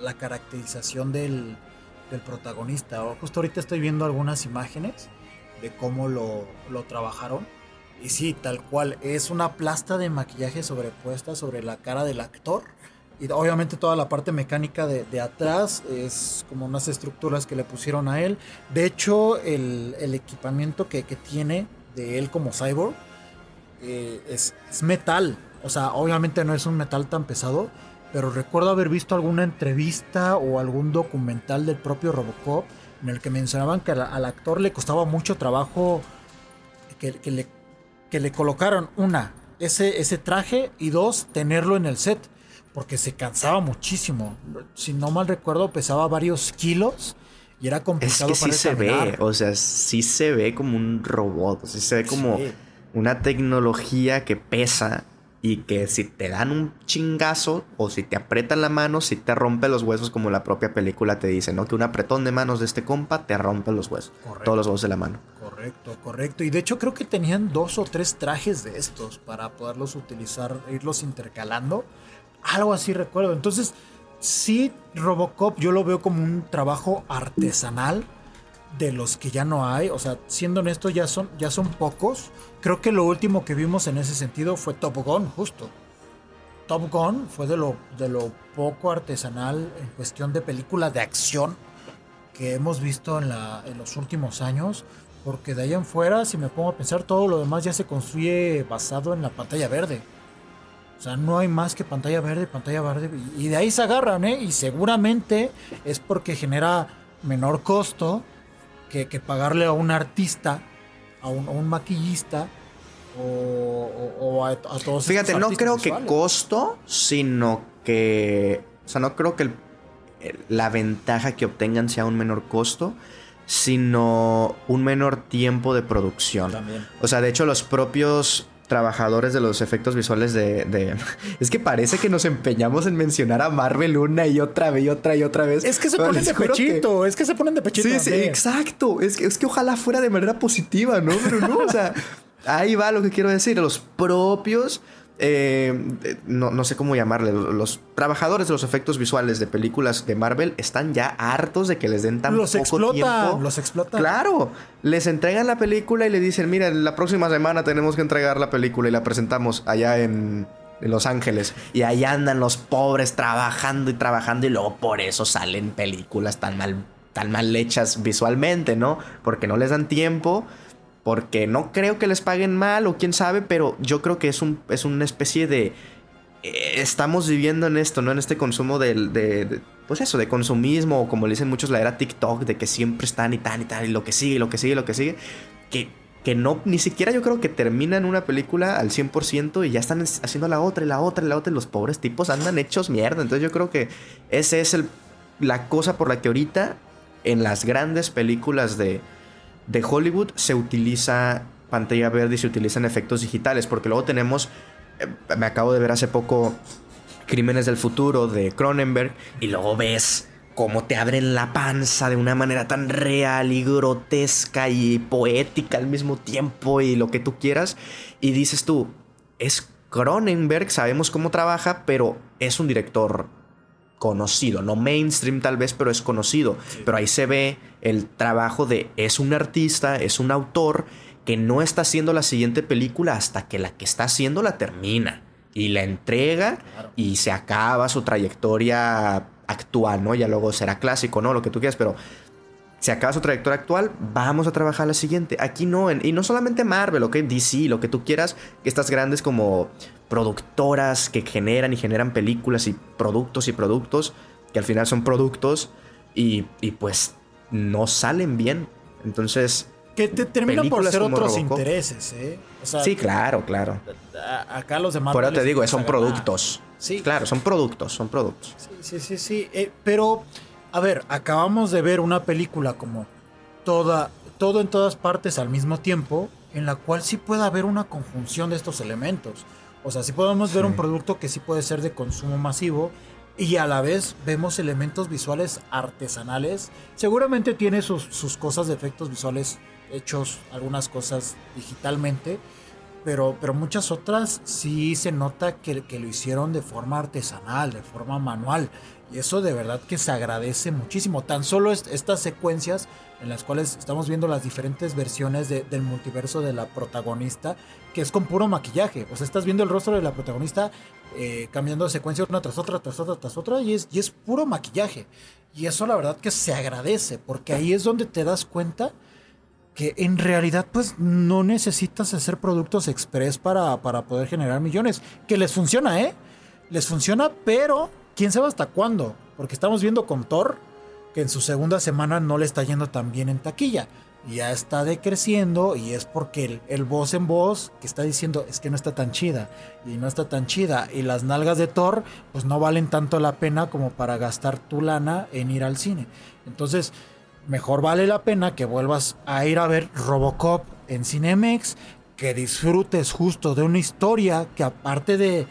La caracterización del, del protagonista. Justo ahorita estoy viendo algunas imágenes de cómo lo, lo trabajaron. Y sí, tal cual. Es una plasta de maquillaje sobrepuesta sobre la cara del actor. Y obviamente toda la parte mecánica de, de, atrás es como unas estructuras que le pusieron a él. De hecho, el, el equipamiento que, que, tiene de él como cyborg eh, es, es, metal. O sea, obviamente no es un metal tan pesado. Pero recuerdo haber visto alguna entrevista o algún documental del propio Robocop en el que mencionaban que al, actor le costaba mucho trabajo que, que, le, que le colocaron una, ese, ese traje y dos, tenerlo en el set porque se cansaba muchísimo. Si no mal recuerdo, pesaba varios kilos y era complicado es que sí se ve, o sea, sí se ve como un robot, sea, se ve como sí. una tecnología que pesa y que si te dan un chingazo o si te aprietan la mano, si te rompe los huesos como la propia película te dice, ¿no? Que un apretón de manos de este compa te rompe los huesos, correcto. todos los huesos de la mano. Correcto, correcto. Y de hecho creo que tenían dos o tres trajes de estos para poderlos utilizar, irlos intercalando. Algo así recuerdo. Entonces, sí, Robocop yo lo veo como un trabajo artesanal de los que ya no hay. O sea, siendo honesto, ya son, ya son pocos. Creo que lo último que vimos en ese sentido fue Top Gun, justo. Top Gun fue de lo, de lo poco artesanal en cuestión de película de acción que hemos visto en, la, en los últimos años. Porque de ahí en fuera, si me pongo a pensar, todo lo demás ya se construye basado en la pantalla verde. O sea, no hay más que pantalla verde, pantalla verde. Y de ahí se agarran, ¿eh? Y seguramente es porque genera menor costo que, que pagarle a un artista, a un, a un maquillista o, o, o a, a, todos Fíjate, no creo visuales. que costo, sino que. O sea, no creo que el, la ventaja que obtengan sea un menor costo sino un menor tiempo de producción. También. O sea, de hecho, los propios trabajadores de los efectos visuales de, de, Es que parece que nos empeñamos en mencionar a Marvel una y otra vez y otra y otra vez. Es que se Pero ponen de pechito, que... es que se ponen de pechito. Sí, sí, exacto. Es que, es que ojalá fuera de manera positiva, ¿no? Pero no, o sea, ahí va lo que quiero decir. Los propios eh, no, no, sé cómo llamarle, los trabajadores de los efectos visuales de películas de Marvel están ya hartos de que les den tan los poco explota, tiempo. Los explotan. Claro, les entregan la película y le dicen, mira, la próxima semana tenemos que entregar la película y la presentamos allá en, en Los Ángeles. Y ahí andan los pobres trabajando y trabajando y luego por eso salen películas tan mal, tan mal hechas visualmente, ¿no? Porque no les dan tiempo porque no creo que les paguen mal o quién sabe, pero yo creo que es, un, es una especie de... Eh, estamos viviendo en esto, ¿no? En este consumo del, de, de, Pues eso, de consumismo, como le dicen muchos, la era TikTok, de que siempre están y tan y tan, y lo que sigue, lo que sigue, lo que sigue. Que, que no, ni siquiera yo creo que terminan una película al 100% y ya están haciendo la otra y la otra y la otra, y los pobres tipos andan hechos mierda. Entonces yo creo que esa es el, la cosa por la que ahorita en las grandes películas de de Hollywood se utiliza pantalla verde y se utilizan efectos digitales, porque luego tenemos, eh, me acabo de ver hace poco, Crímenes del Futuro de Cronenberg, y luego ves cómo te abren la panza de una manera tan real y grotesca y poética al mismo tiempo y lo que tú quieras, y dices tú, es Cronenberg, sabemos cómo trabaja, pero es un director conocido, no mainstream tal vez, pero es conocido. Sí. Pero ahí se ve el trabajo de es un artista, es un autor que no está haciendo la siguiente película hasta que la que está haciendo la termina y la entrega claro. y se acaba su trayectoria actual, ¿no? Ya luego será clásico, ¿no? Lo que tú quieras, pero se acaba su trayectoria actual, vamos a trabajar la siguiente. Aquí no, y no solamente Marvel, ¿ok? DC, lo que tú quieras, estas grandes como productoras que generan y generan películas y productos y productos, que al final son productos y, y pues no salen bien. Entonces, Que te termina por ser otros Robocop. intereses, ¿eh? O sea, Sí, claro, claro. acá los demás. Por eso te digo, son productos. Sí. Claro, son productos, son productos. Sí, sí, sí, sí. Eh, pero, a ver, acabamos de ver una película como toda, todo en todas partes al mismo tiempo, en la cual sí puede haber una conjunción de estos elementos. O sea, sí podemos ver Sí. un producto que sí puede ser de consumo masivo y a la vez vemos elementos visuales artesanales. Seguramente tiene sus, sus cosas de efectos visuales hechos, algunas cosas digitalmente, pero, pero muchas otras sí se nota que, que lo hicieron de forma artesanal, de forma manual. Y eso de verdad que se agradece muchísimo. Tan solo est- estas secuencias en las cuales estamos viendo las diferentes versiones de- del multiverso de la protagonista, que es con puro maquillaje. O sea, estás viendo el rostro de la protagonista eh, cambiando de secuencia una tras otra, tras otra, tras otra, y es, y es puro maquillaje. Y eso la verdad que se agradece, porque ahí es donde te das cuenta que en realidad pues no necesitas hacer productos express para, para poder generar millones. Que les funciona, ¿eh? Les funciona, pero quién sabe hasta cuándo. Porque estamos viendo con Thor que en su segunda semana no le está yendo tan bien en taquilla. Ya está decreciendo y es porque el, voz en voz que está diciendo es que no está tan chida y no está tan chida y las nalgas de Thor pues no valen tanto la pena como para gastar tu lana en ir al cine. Entonces, mejor vale la pena que vuelvas a ir a ver Robocop en Cinemex, que disfrutes justo de una historia que aparte de,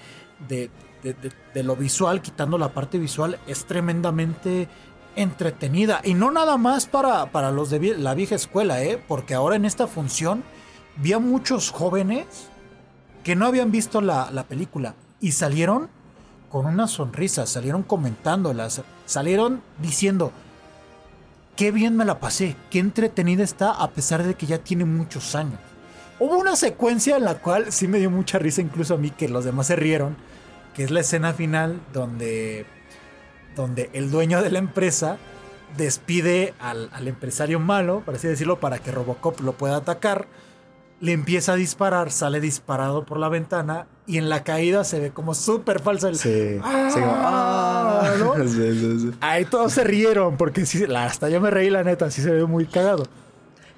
de- de- de lo visual, quitando la parte visual, es tremendamente entretenida. Y no nada más para, para los de la vieja escuela, ¿eh? porque ahora en esta función vi a muchos jóvenes que no habían visto la, la película y salieron con una sonrisa, salieron comentándolas, salieron diciendo, qué bien me la pasé, qué entretenida está a pesar de que ya tiene muchos años. Hubo una secuencia en la cual sí me dio mucha risa incluso a mí que los demás se rieron, que es la escena final donde, donde el dueño de la empresa despide al, al empresario malo, por así decirlo, para que Robocop lo pueda atacar. Le empieza a disparar, sale disparado por la ventana y en la caída se ve como súper falsa. el- Sí. Ah, sí, como, ah. ¿no? Sí, sí, sí. Ahí todos se rieron porque sí, hasta yo me reí la neta, sí se ve muy cagado.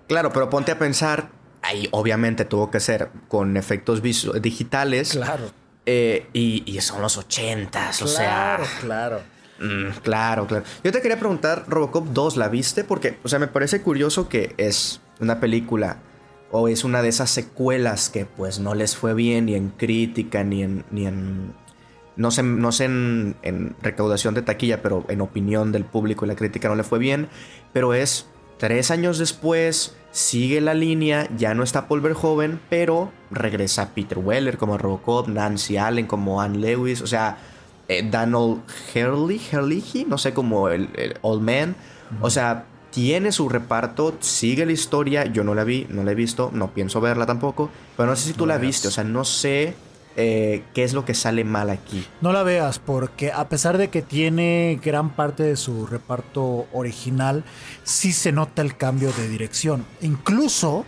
Claro, pero ponte a pensar, ahí obviamente tuvo que ser con efectos digitales. Claro. eh, y, y son los ochentas, o sea. claro. Mm, claro, claro. Yo te quería preguntar, Robocop 2, ¿la viste? Porque, o sea, me parece curioso que es una película o es una de esas secuelas que pues no les fue bien ni en crítica ni en... Ni en no sé, no sé en, en recaudación de taquilla, pero en opinión del público y la crítica no le fue bien. Pero es tres años después, sigue la línea, ya no está Paul Verhoeven, pero regresa Peter Weller como Robocop, Nancy Allen como Anne Lewis, o sea, eh, Hurley, Hurley, no sé, como el, el Old Man. O sea, tiene su reparto, sigue la historia. Yo no la vi, no la he visto, no pienso verla tampoco. Pero no sé si tú No la veas. viste, o sea, no sé eh, qué es lo que sale mal aquí. No la veas porque a pesar de que tiene gran parte de su reparto original, sí se nota el cambio de dirección. Incluso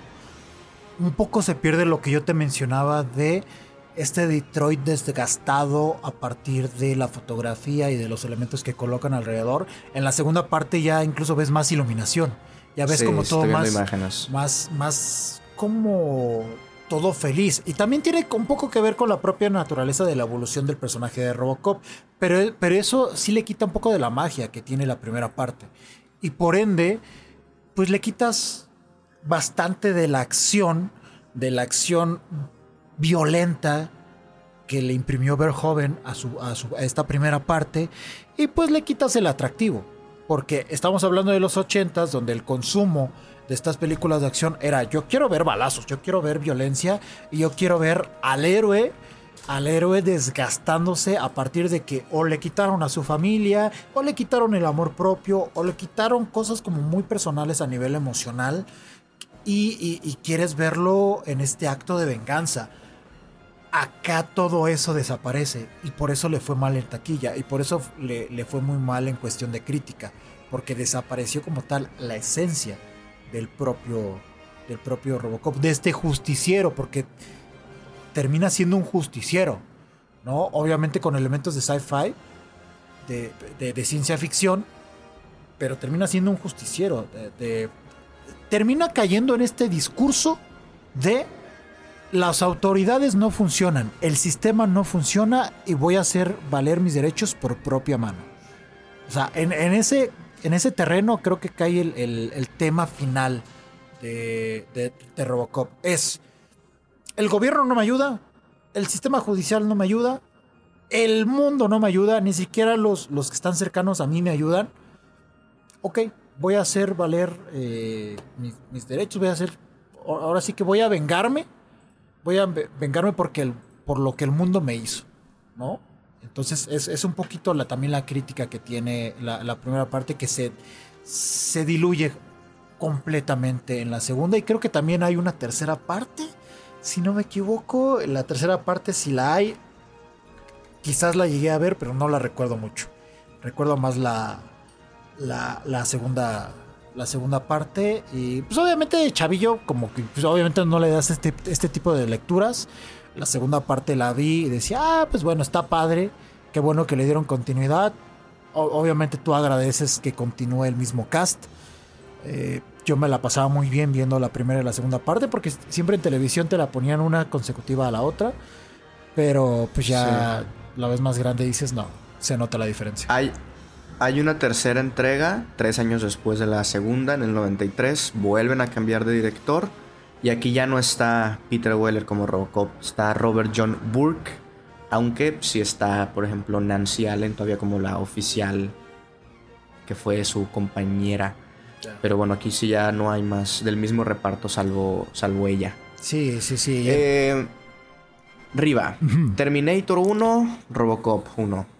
un poco se pierde lo que yo te mencionaba de este Detroit desgastado a partir de la fotografía y de los elementos que colocan alrededor. En la segunda parte ya incluso ves más iluminación. Ya ves Sí, como todo más, imágenes. más, más como todo feliz. Y también tiene un poco que ver con la propia naturaleza de la evolución del personaje de Robocop. Pero, pero eso sí le quita un poco de la magia que tiene la primera parte. Y por ende, pues le quitas bastante de la acción, de la acción violenta que le imprimió Verhoeven a, su, a, su- a esta primera parte. Y pues le quitas el atractivo. Porque estamos hablando de los 80s, donde el consumo de estas películas de acción era yo quiero ver balazos, yo quiero ver violencia y yo quiero ver al héroe, al héroe desgastándose a partir de que o le quitaron a su familia, o le quitaron el amor propio, o le quitaron cosas como muy personales a nivel emocional y, y- y quieres verlo en este acto de venganza. Acá todo eso desaparece y por eso le fue mal en taquilla y por eso le, le fue muy mal en cuestión de crítica, porque desapareció como tal la esencia del propio, del propio Robocop, de este justiciero, porque termina siendo un justiciero, ¿no? Obviamente con elementos de sci-fi, de, de- ciencia ficción, pero termina siendo un justiciero, de- termina cayendo en este discurso de las autoridades no funcionan, el sistema no funciona y voy a hacer valer mis derechos por propia mano. O sea, en, ese, en ese terreno creo que cae el, tema final de, de, Robocop. Es, el gobierno no me ayuda, el sistema judicial no me ayuda, el mundo no me ayuda, ni siquiera los, los que están cercanos a mí me ayudan. Ok, voy a hacer valer eh, mis, derechos, voy a hacer, ahora sí que voy a vengarme, voy a vengarme porque por lo que el mundo me hizo, ¿no? Entonces es, un poquito también la crítica que tiene la, primera parte que se, se diluye completamente en la segunda. Y creo que también hay una tercera parte, si no me equivoco, la tercera parte si la hay, quizás la llegué a ver pero no la recuerdo mucho, recuerdo más la, la, segunda la segunda parte y pues obviamente Chavillo como que pues, obviamente no le das este, este tipo de lecturas. La segunda parte la vi y decía ah pues bueno está padre qué bueno que le dieron continuidad obviamente tú agradeces que continúe el mismo cast. Eh, yo me la pasaba muy bien viendo la primera y la segunda parte porque siempre en televisión te la ponían una consecutiva a la otra pero pues ya la vez más grande dices no se nota la diferencia hay hay una tercera entrega, tres años después de la segunda, en el 93. Vuelven a cambiar de director. Y aquí ya no está Peter Weller como Robocop, está Robert John Burke. Aunque sí está, por ejemplo, Nancy Allen todavía como la oficial que fue su compañera. Pero bueno, aquí sí ya no hay más del mismo reparto salvo, salvo ella. Sí, sí, sí. Eh, Riva, Terminator 1, Robocop 1.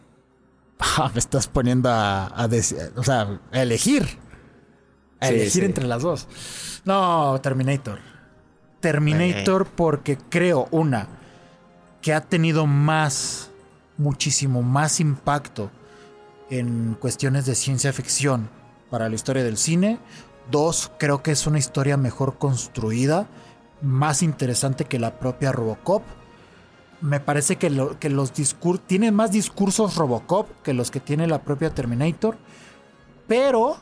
Ah, me estás poniendo a, a, o sea, a elegir. A elegir entre las dos. No, Terminator. Terminator porque creo, una, que ha tenido más, muchísimo más impacto en cuestiones de ciencia ficción para la historia del cine. Dos, creo que es una historia mejor construida, más interesante que la propia Robocop me parece que, que los discursos tienen más discursos Robocop que los que tiene la propia Terminator, pero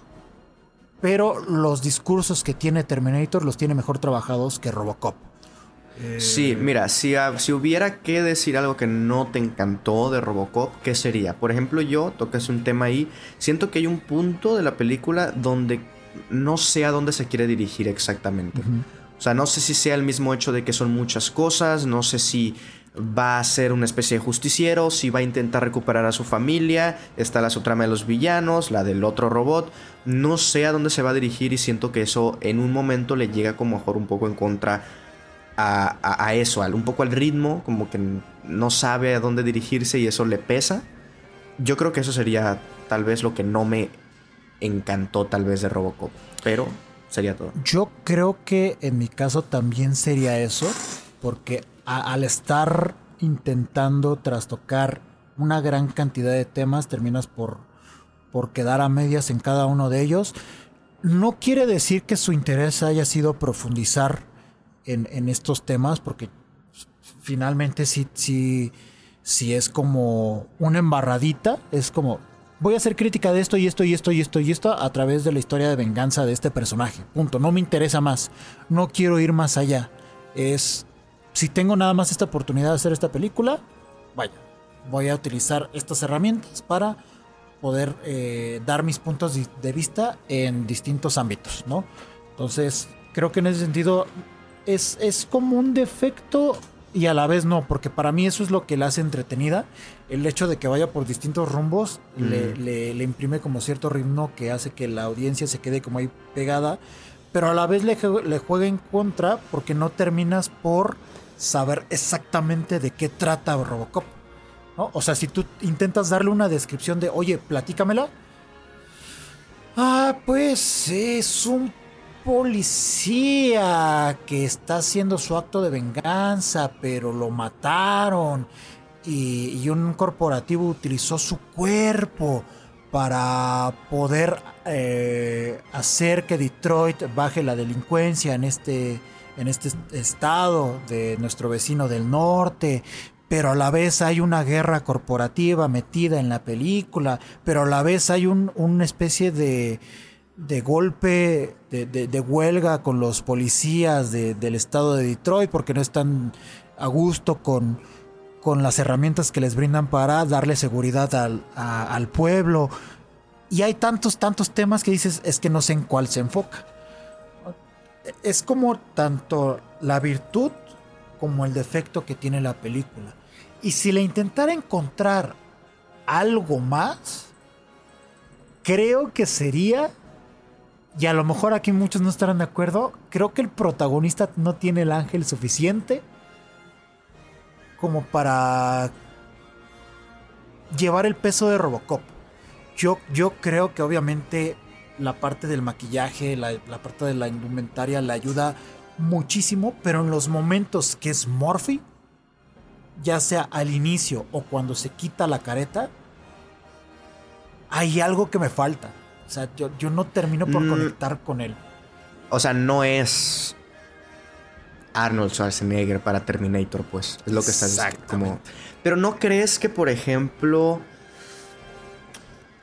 pero los discursos que tiene Terminator los tiene mejor trabajados que Robocop. Sí, mira, si, si hubiera que decir algo que no te encantó de Robocop, ¿qué sería? Por ejemplo, yo tocas un tema ahí, siento que hay un punto de la película donde no sé a dónde se quiere dirigir exactamente. O sea, no sé si sea el mismo hecho de que son muchas cosas, no sé si va a ser una especie de justiciero, si va a intentar recuperar a su familia, está la subtrama de los villanos, la del otro robot, no sé a dónde se va a dirigir y siento que eso en un momento le llega como mejor un poco en contra a, eso, al, un poco al ritmo, como que no sabe a dónde dirigirse y eso le pesa. Yo creo que eso sería tal vez lo que no me encantó tal vez de Robocop, pero sería todo. Yo creo que en mi caso también sería eso, porque al estar intentando trastocar una gran cantidad de temas, terminas por, por quedar a medias en cada uno de ellos. No quiere decir que su interés haya sido profundizar en, estos temas, porque finalmente sí, sí, sí es como una embarradita, es como voy a hacer crítica de esto y esto y esto y esto y esto a través de la historia de venganza de este personaje. Punto. No me interesa más. No quiero ir más allá. Es si tengo nada más esta oportunidad de hacer esta película, vaya, voy a utilizar estas herramientas para poder eh, dar mis puntos de vista en distintos ámbitos, ¿no? Entonces, creo que en ese sentido es, es como un defecto y a la vez no, porque para mí eso es lo que la hace entretenida. El hecho de que vaya por distintos rumbos le, le, imprime como cierto ritmo que hace que la audiencia se quede como ahí pegada, pero a la vez le, le juega en contra porque no terminas por saber exactamente de qué trata Robocop. O sea, si tú intentas darle una descripción de, oye, platícamela. Ah, pues es un policía que está haciendo su acto de venganza, pero lo mataron. Y, un corporativo utilizó su cuerpo para poder eh, hacer que Detroit baje la delincuencia en este en este estado de nuestro vecino del norte, pero a la vez hay una guerra corporativa metida en la película, pero a la vez hay un, una especie de, de golpe, de, huelga con los policías del estado de Detroit porque no están a gusto con, con las herramientas que les brindan para darle seguridad al, al pueblo. Y hay tantos, tantos temas que dices, es que no sé en cuál se enfoca. Es como tanto la virtud como el defecto que tiene la película. Y si le intentara encontrar algo más, creo que sería y a lo mejor aquí muchos no estarán de acuerdo, creo que el protagonista no tiene el ángel suficiente como para llevar el peso de Robocop. Yo, yo creo que obviamente la parte del maquillaje, la, la parte de la indumentaria le ayuda muchísimo, pero en los momentos que es Morphy, ya sea al inicio o cuando se quita la careta, hay algo que me falta. O sea, yo, no termino por mm. conectar con él. O sea, no es Arnold Schwarzenegger para Terminator, pues. Es lo que estás como. Pero no crees que, por ejemplo.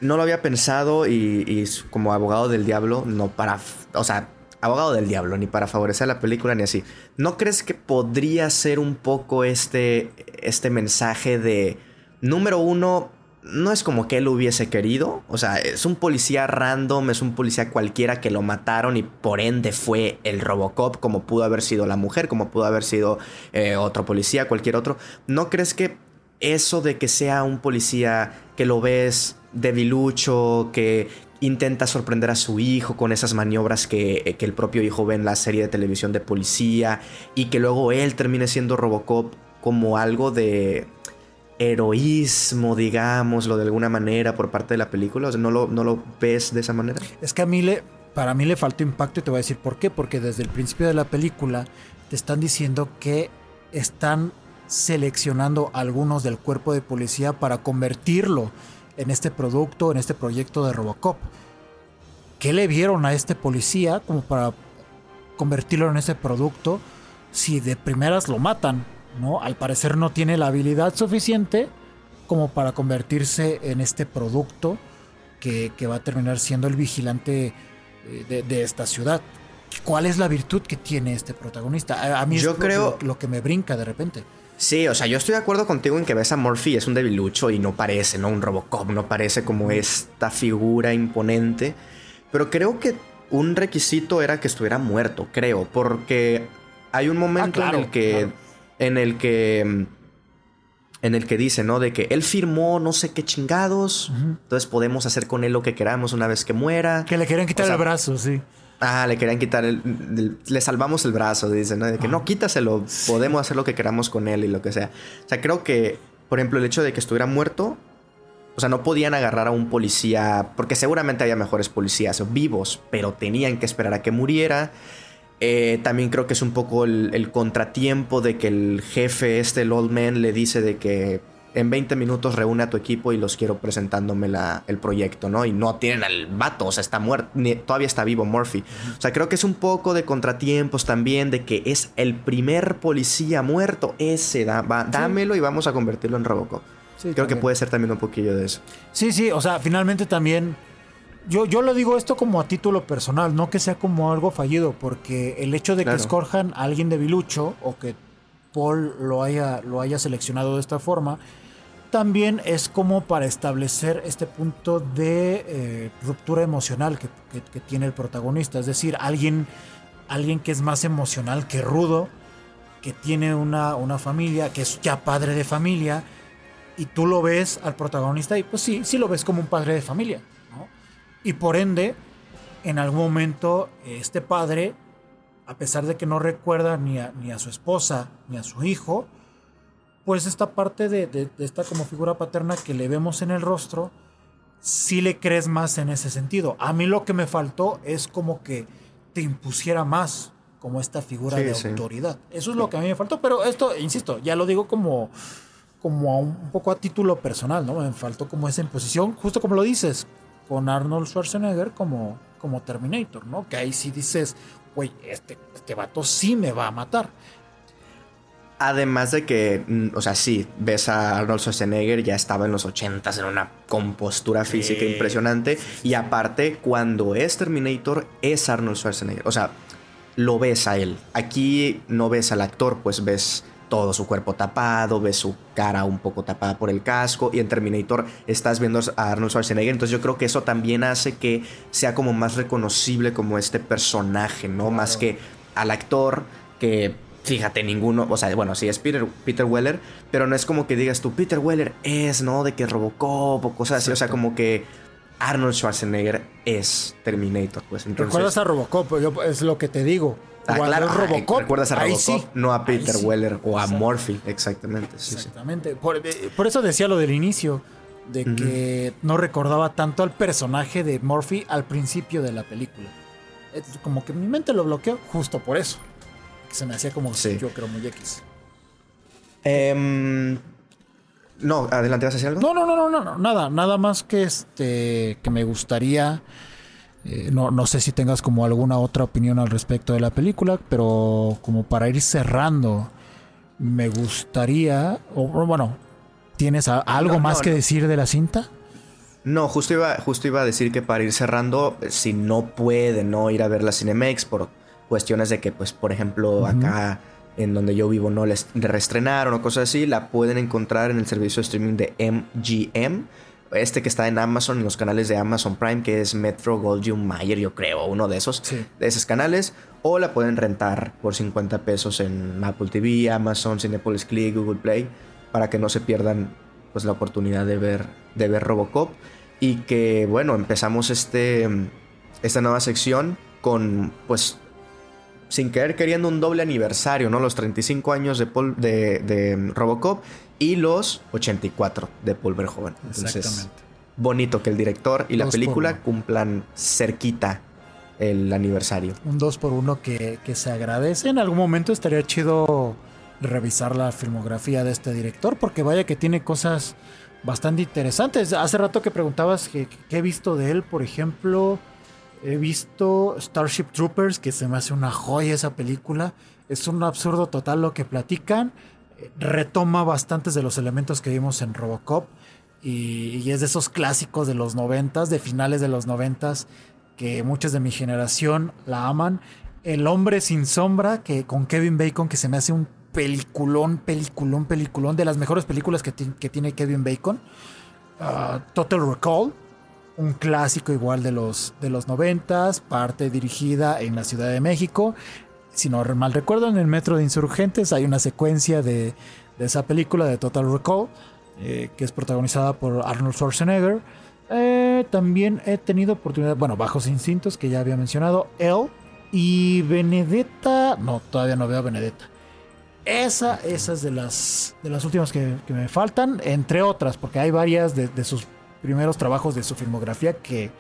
No lo había pensado y, como abogado del diablo, no para. O sea, abogado del diablo, ni para favorecer la película ni así. ¿No crees que podría ser un poco este. este mensaje de. Número uno, no es como que él hubiese querido. O sea, es un policía random, es un policía cualquiera que lo mataron y por ende fue el Robocop, como pudo haber sido la mujer, como pudo haber sido eh, otro policía, cualquier otro. ¿No crees que eso de que sea un policía que lo ves debilucho, que intenta sorprender a su hijo con esas maniobras que, que el propio hijo ve en la serie de televisión de policía y que luego él termine siendo Robocop como algo de heroísmo, digámoslo de alguna manera, por parte de la película? O sea, ¿no lo, ¿no lo ves de esa manera? Es que a mí le, para mí le faltó impacto y te voy a decir por qué. Porque desde el principio de la película te están diciendo que están seleccionando algunos del cuerpo de policía para convertirlo en este producto, en este proyecto de Robocop. ¿Qué le vieron a este policía como para convertirlo en ese producto si de primeras lo matan? ¿no? Al parecer no tiene la habilidad suficiente como para convertirse en este producto que, va a terminar siendo el vigilante eh, de, esta ciudad. ¿Cuál es la virtud que tiene este protagonista? A, mí yo es creo... lo, que me brinca de repente. Sí, o sea, yo estoy de acuerdo contigo en que ves a Murphy es un debilucho y no parece, ¿no? Un Robocop, no parece como esta figura imponente. Pero creo que un requisito era que estuviera muerto, creo, porque hay un momento ah, en el que en el que mm, en el que dice, ¿no? De que él firmó no sé qué chingados, entonces podemos hacer con él lo que queramos una vez que muera. Que le querían quitar el brazo, sí. Ah, le querían quitar el, le salvamos el brazo, dice, ¿no? De que no, quítaselo, podemos hacer lo que queramos con él y lo que sea. O sea, creo que, por ejemplo, el hecho de que estuviera muerto, o sea, no podían agarrar a un policía, porque seguramente había mejores policías vivos, pero tenían que esperar a que muriera. Eh, también creo que es un poco el, contratiempo de que el jefe, este, el Old Man, le dice de que en 20 minutos reúne a tu equipo y los quiero presentándome la, el proyecto, ¿no? Y no tienen al vato, o sea, está muerto, todavía está vivo Murphy. O sea, creo que es un poco de contratiempos también, de que es el primer policía muerto, ese, da, dámelo y vamos a convertirlo en Robocop. creo que puede ser también un poquillo de eso. Sí, sí, o sea, finalmente también yo, yo lo digo esto como a título personal, no que sea como algo fallido, porque el hecho de que escorjan a alguien de Bilucho o que Paul lo haya, lo haya seleccionado de esta forma, también es como para establecer este punto de eh, ruptura emocional que, tiene el protagonista. Es decir, alguien, alguien que es más emocional que rudo, que tiene una, una familia, que es ya padre de familia, y tú lo ves al protagonista y pues sí, sí lo ves como un padre de familia. Y por ende, en algún momento, este padre, a pesar de que no recuerda ni a, ni a su esposa ni a su hijo, pues esta parte de, esta como figura paterna que le vemos en el rostro, sí le crees más en ese sentido. A mí lo que me faltó es como que te impusiera más como esta figura de autoridad. Eso es lo que a mí me faltó, pero esto, insisto, ya lo digo como como un poco a título personal, ¿no? Me faltó como esa imposición, justo como lo dices, con Arnold Schwarzenegger como, como Terminator, ¿no? Que ahí sí dices, güey, este, este vato sí me va a matar. Además de que, mm, o sea, sí, ves a Arnold Schwarzenegger, ya estaba en los 80 en una compostura física impresionante. Y aparte, cuando es Terminator, es Arnold Schwarzenegger. O sea, lo ves a él. Aquí no ves al actor, pues ves todo su cuerpo tapado, ves su cara un poco tapada por el casco y en Terminator estás viendo a Arnold Schwarzenegger, entonces yo creo que eso también hace que sea como más reconocible como este personaje, ¿no? Más que al actor que fíjate, ninguno, o sea, bueno, sí es Peter, Peter Weller, pero no es como que digas tú, Peter Weller es, ¿no? De que Robocop o cosas así, o sea, como que Arnold Schwarzenegger es Terminator, pues entonces... ¿Recuerdas a Robocop? es lo que te digo. Ah, claro, Robocop, recuerdas a Robocop, no a Peter Weller o a Murphy, exactamente. exactamente. Eh, por, eso decía lo del inicio, de que no recordaba tanto al personaje de Murphy al principio de la película. como que mi mente lo bloqueó justo por eso se me hacía como yo creo muy X. Em, no, adelante, ¿vas a decir algo? No, no, no, no, no, nada, nada más que este que me gustaría. Eh, no, no sé si tengas como alguna otra opinión al respecto de la película, pero como para ir cerrando, me gustaría, o bueno, ¿tienes algo más que decir de la cinta? No, justo iba, justo iba a decir que para ir cerrando, si no puede no ir a ver la Cinemex por cuestiones de que, pues, por ejemplo, acá en donde yo vivo no les reestrenaron o cosas así, la pueden encontrar en el servicio de streaming de MGM. Este que está en Amazon, en los canales de Amazon Prime, que es Metro Goldwyn Mayer, yo creo, uno de esos, de esos canales. O la pueden rentar por 50 pesos en Apple TV, Amazon, Cinepolis Click, Google Play, para que no se pierdan pues, la oportunidad de ver, de ver Robocop. Y que, bueno, empezamos este, esta nueva sección con, pues, sin querer queriendo un doble aniversario, ¿no? Los 35 años de, de, Robocop y los 84 de Paul Verhoeven. Entonces, bonito que el director y la película cumplan cerquita el aniversario. Un 2 por 1 que, que se agradece. En algún momento estaría chido revisar la filmografía de este director, porque vaya que tiene cosas bastante interesantes. Hace rato que preguntabas qué he visto de él, por ejemplo, He visto Starship Troopers, que se me hace una joya esa película. Es un absurdo total lo que platican. Retoma bastantes de los elementos que vimos en Robocop. Y, es de esos clásicos de los noventas, de finales de los noventas, que muchos de mi generación la aman. El hombre sin sombra, que con Kevin Bacon, que se me hace un peliculón, peliculón, peliculón, de las mejores películas que, tiene Kevin Bacon. Ah, Total Recall, un clásico igual de los, de los 90, parte dirigida en la Ciudad de México. Si no mal recuerdo, en el Metro de Insurgentes hay una secuencia de, esa película de Total Recall, eh, que es protagonizada por Arnold Schwarzenegger. Eh, también he tenido oportunidad, bueno, Bajos Instintos, que ya había mencionado, El y Benedetta. No, todavía no veo Benedetta. Esa, esa es de las, de las últimas que, me faltan, entre otras, porque hay varias de, de sus primeros trabajos de su filmografía que,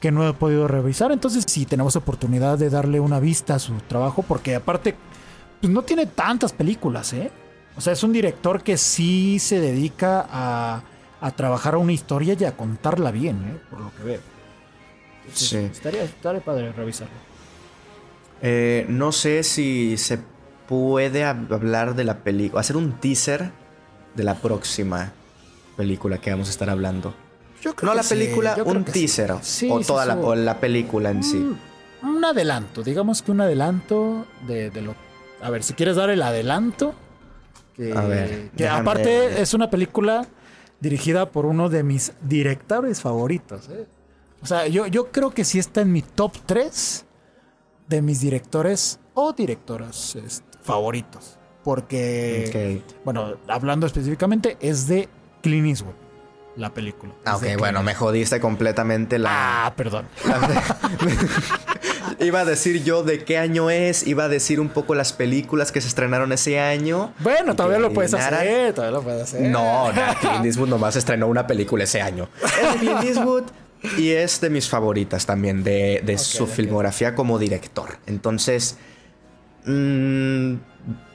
que no he podido revisar. Entonces, si tenemos oportunidad de darle una vista a su trabajo, porque aparte, pues no tiene tantas películas, ¿eh? O sea, es un director que sí se dedica a, a trabajar una historia y a contarla bien, ¿eh? Por lo que veo. sí. Estaría, estaría padre revisarlo. Eh, no sé si se puede hablar de la película, hacer un teaser de la próxima película que vamos a estar hablando no la película, un teaser. o toda la, la, película en sí. Un, adelanto, digamos que un adelanto de, lo. A ver, si quieres dar el adelanto. Que, a ver. Que aparte es una película dirigida por uno de mis directores favoritos. ¿eh? O sea, yo, yo creo que sí está en mi top 3 de mis directores o directoras este, favoritos. Porque, bueno, hablando específicamente, es de Clint Eastwood la película. Ah, ok, bueno, me jodiste completamente la. Ah, perdón. iba a decir yo de qué año es, iba a decir un poco las películas que se estrenaron ese año. Bueno, todavía lo puedes hacer, todavía lo puedes hacer. No, no, Clint Eastwood nomás estrenó una película ese año. Es de Clint Eastwood y es de mis favoritas también, de, su filmografía como director. Entonces, mmm,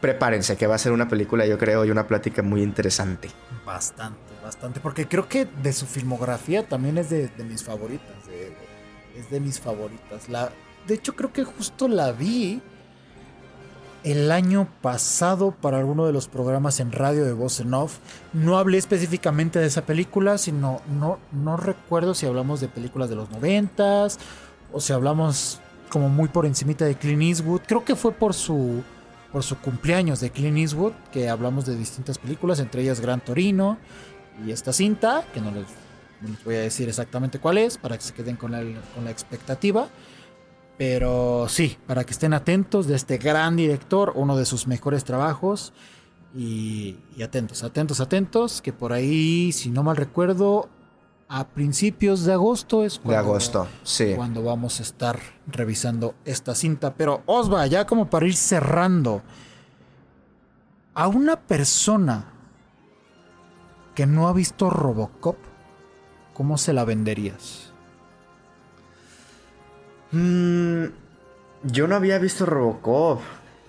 prepárense que va a ser una película, yo creo, y una plática muy interesante. Bastante bastante, porque creo que de su filmografía también es de, mis favoritas. es de mis favoritas. La, de hecho, creo que justo la vi el año pasado para alguno de los programas en radio de Voz en Off. No hablé específicamente de esa película, sino no, no recuerdo si hablamos de películas de los noventas o si hablamos como muy por encimita de Clint Eastwood. Creo que fue por su por su cumpleaños de Clint Eastwood que hablamos de distintas películas, entre ellas Gran Torino y esta cinta, que no les, voy a decir exactamente cuál es para que se queden con la, con la expectativa. Pero sí, para que estén atentos de este gran director, uno de sus mejores trabajos. Y, atentos, atentos, atentos, que por ahí, si no mal recuerdo, a principios de agosto es cuando, de agosto, sí. cuando vamos a estar revisando esta cinta. Pero Osva, ya como para ir cerrando, a una persona que no ha visto Robocop, ¿cómo se la venderías? Mm, yo no había visto Robocop,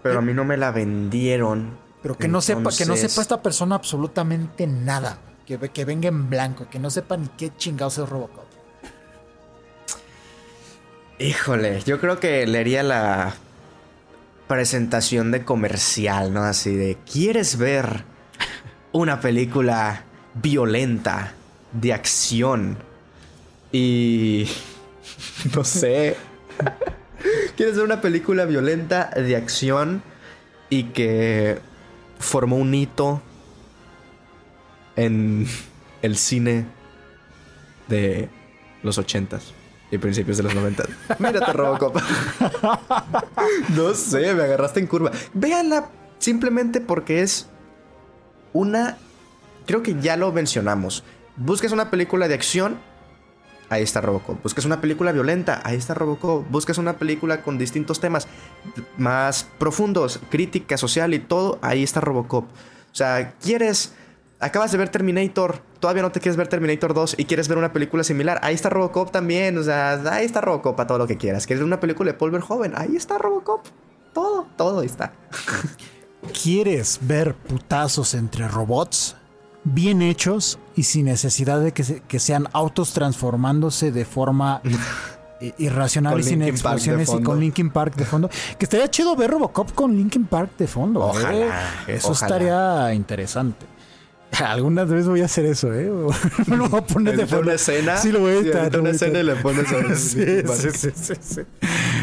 pero a mí no me la vendieron. Pero que no sepa, que no sepa esta persona absolutamente nada. Que, que venga en blanco, que no sepa ni qué chingados es Robocop. Híjole, yo creo que leería la presentación de comercial, ¿no? Así de, ¿quieres ver una película violenta de acción? Y... no sé. ¿Quieres ver una película violenta de acción y que formó un hito en el cine de los ochentas y principios de los noventas? Mírate Robocop. no sé, me agarraste en curva. Véanla simplemente porque es una... Creo que ya lo mencionamos. Busques una película de acción ahí está Robocop. Buscas una película violenta, ahí está Robocop. Buscas una película con distintos temas más profundos, crítica social y todo, ahí está Robocop. O sea, quieres, acabas de ver Terminator, todavía no te quieres ver Terminator 2 y quieres ver una película similar, ahí está Robocop también, o sea, ahí está Robocop para todo lo que quieras. ¿Quieres ver una película de Paul Verhoeven? Ahí está Robocop. Todo, todo ahí está. ¿Quieres ver putazos entre robots? Bien hechos y sin necesidad de que, sean autos transformándose de forma irracional y sin explosiones y con Linkin Park de fondo. Que estaría chido ver Robocop con Linkin Park de fondo. ¿eh? Ojalá. Eso estaría interesante. Algunas veces voy a hacer eso, ¿eh? Me lo voy a poner de fondo. una escena? Sí, lo voy a editar. una escena y le pones a sí, sí, sí, sí,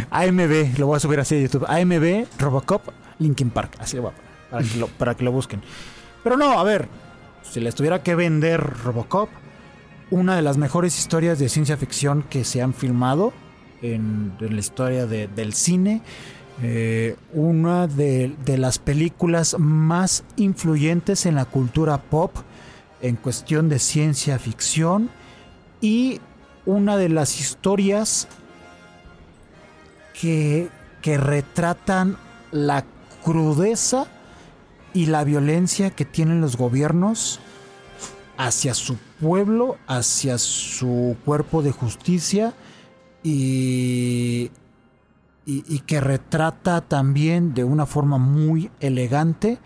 AMB, lo voy a subir así a YouTube. AMB, Robocop, Linkin Park. Así lo voy a poner. Para que lo, para que lo busquen. Pero no, a ver, si les tuviera que vender Robocop, una de las mejores historias de ciencia ficción que se han filmado en, la historia del cine. Eh, una de, las películas más influyentes en la cultura pop en cuestión de ciencia ficción y una de las historias que, que retratan la crudeza y la violencia que tienen los gobiernos hacia su pueblo, hacia su cuerpo de justicia y, y, que retrata también de una forma muy elegante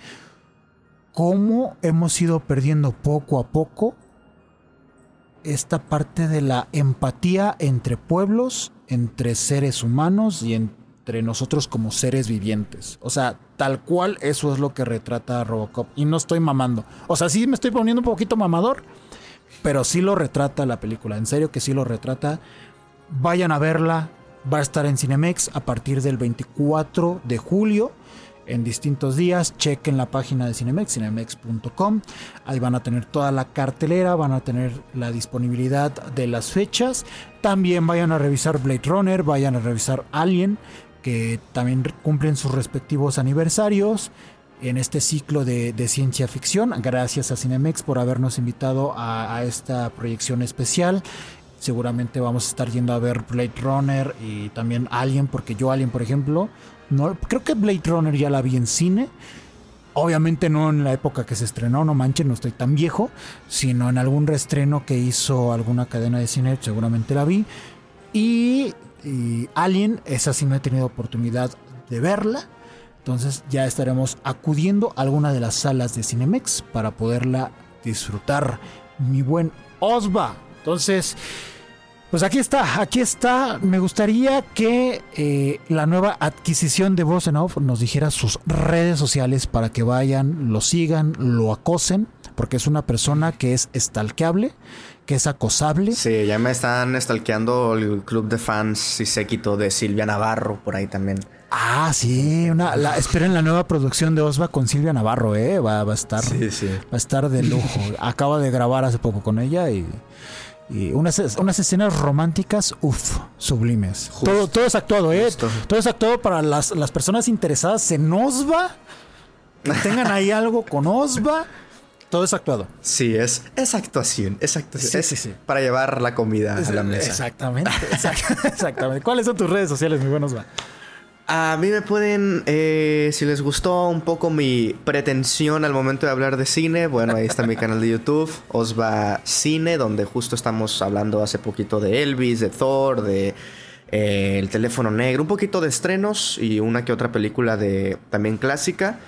cómo hemos ido perdiendo poco a poco esta parte de la empatía entre pueblos, entre seres humanos y entre nosotros como seres vivientes. O sea, Tal cual, eso es lo que retrata Robocop. Y no estoy mamando. O sea, sí me estoy poniendo un poquito mamador, pero sí lo retrata la película. En serio que sí lo retrata. Vayan a verla. Va a estar en Cinemex a partir del 24 de julio en distintos días. Chequen la página de Cinemex, cinemex.com. Ahí van a tener toda la cartelera, van a tener la disponibilidad de las fechas. También vayan a revisar Blade Runner, vayan a revisar Alien, que también cumplen sus respectivos aniversarios en este ciclo de, ciencia ficción. Gracias a Cinemex por habernos invitado a, esta proyección especial. Seguramente vamos a estar yendo a ver Blade Runner y también Alien, porque yo Alien, por ejemplo, no, creo que Blade Runner ya la vi en cine. Obviamente no en la época que se estrenó, no manchen, no estoy tan viejo, sino en algún reestreno que hizo alguna cadena de cine, seguramente la vi. Y y Alien, esa sí no he tenido oportunidad de verla. Entonces ya estaremos acudiendo a alguna de las salas de Cinemex para poderla disfrutar. Mi buen Osva. Entonces, Pues aquí está, aquí está. Me gustaría que eh, la nueva adquisición de Voz nos dijera sus redes sociales para que vayan, lo sigan, lo acosen, porque es una persona que es estalqueable, que es acosable. Sí, ya me están estalqueando el club de fans y séquito de Silvia Navarro por ahí también. Ah, sí, una, la, esperen la nueva producción de Osva con Silvia Navarro, eh, va, va a estar, sí, sí. va a estar de lujo. Acaba de grabar hace poco con ella y y unas, unas escenas románticas, uff, sublimes. Todo, todo es actuado, ¿eh? Todo es actuado para las, las personas interesadas en Osva. Que tengan ahí algo con Osva. Todo es actuado. Sí, es, es actuación, es actuación. Sí, sí, sí. Para llevar la comida a la mesa. Exactamente, exactamente. ¿Cuáles son tus redes sociales, mi buen Osva? A mí me pueden, eh, si les gustó un poco mi pretensión al momento de hablar de cine, bueno, ahí está mi canal de YouTube, Osva Cine, donde justo estamos hablando hace poquito de Elvis, de Thor, de eh, El teléfono negro, un poquito de estrenos y una que otra película de también clásica.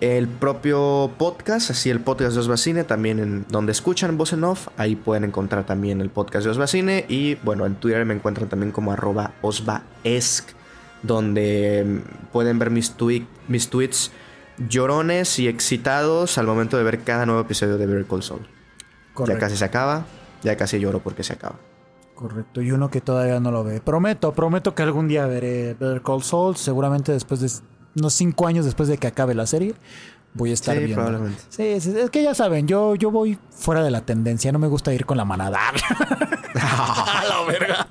El propio podcast, así el podcast de Osva Cine, también en donde escuchan voz en off, ahí pueden encontrar también el podcast de Osva Cine y bueno, en Twitter me encuentran también como arroba osvaesc donde mm, pueden ver mis, mis tweets llorones y excitados al momento de ver cada nuevo episodio de Better Call Saul. Ya casi se acaba, ya casi lloro porque se acaba. Correcto, y uno que todavía no lo ve. Prometo, prometo que algún día veré Better Call Saul, seguramente después de unos cinco años después de que acabe la serie. Voy a estar sí, viendo. Probablemente. Sí, es que ya saben, yo, yo voy fuera de la tendencia, no me gusta ir con la manada. a la verga.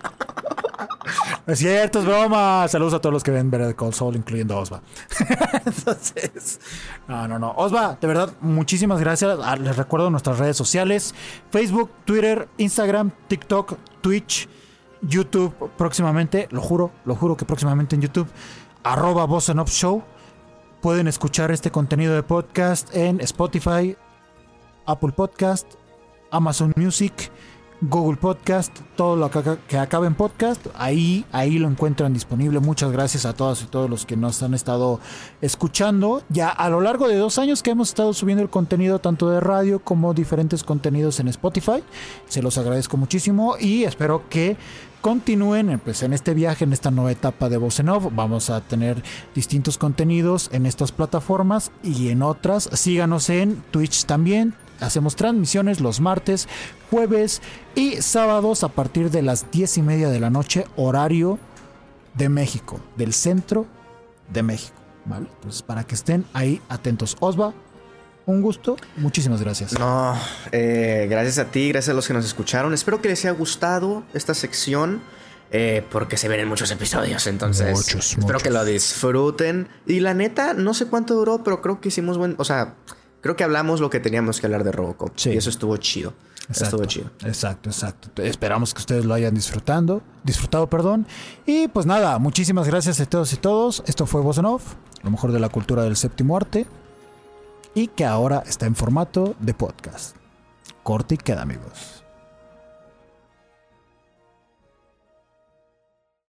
Es cierto, es broma. Saludos a todos los que ven Better Call Saul, incluyendo Osva. Entonces, no, no, no. Osva, de verdad, muchísimas gracias. Ah, les recuerdo nuestras redes sociales: Facebook, Twitter, Instagram, TikTok, Twitch, YouTube. Próximamente, lo juro, lo juro que próximamente en YouTube, arroba Boss Show. Pueden escuchar este contenido de podcast en Spotify, Apple Podcast, Amazon Music Google Podcast, todo lo que, acabe en podcast, ahí, ahí lo encuentran disponible. Muchas gracias a todas y todos los que nos han estado escuchando. Ya a lo largo de dos años que hemos estado subiendo el contenido tanto de radio como diferentes contenidos en Spotify. Se los agradezco muchísimo y espero que continúen pues, en este viaje, en esta nueva etapa de Voz Vamos a tener distintos contenidos en estas plataformas y en otras. Síganos en Twitch también. Hacemos transmisiones los martes, jueves y sábados a partir de las 10 y media de la noche, horario de México, del centro de México. ¿Vale? Entonces, para que estén ahí atentos. Osva, un gusto. Muchísimas gracias. No, eh, gracias a ti, gracias a los que nos escucharon. Espero que les haya gustado esta sección. Eh, porque se ven en muchos episodios, entonces espero que lo disfruten. Y la neta, no sé cuánto duró, pero creo que hicimos buen, o sea, creo que hablamos lo que teníamos que hablar de Robocop. Sí. Y eso estuvo chido. Exacto, estuvo chido. Exacto, exacto. Esperamos que ustedes lo hayan disfrutando, disfrutado, perdón. Y pues nada, muchísimas gracias a todos y todos. Esto fue Voz Off, lo mejor de la cultura del séptimo arte. Y que ahora está en formato de podcast. Corte y queda, amigos.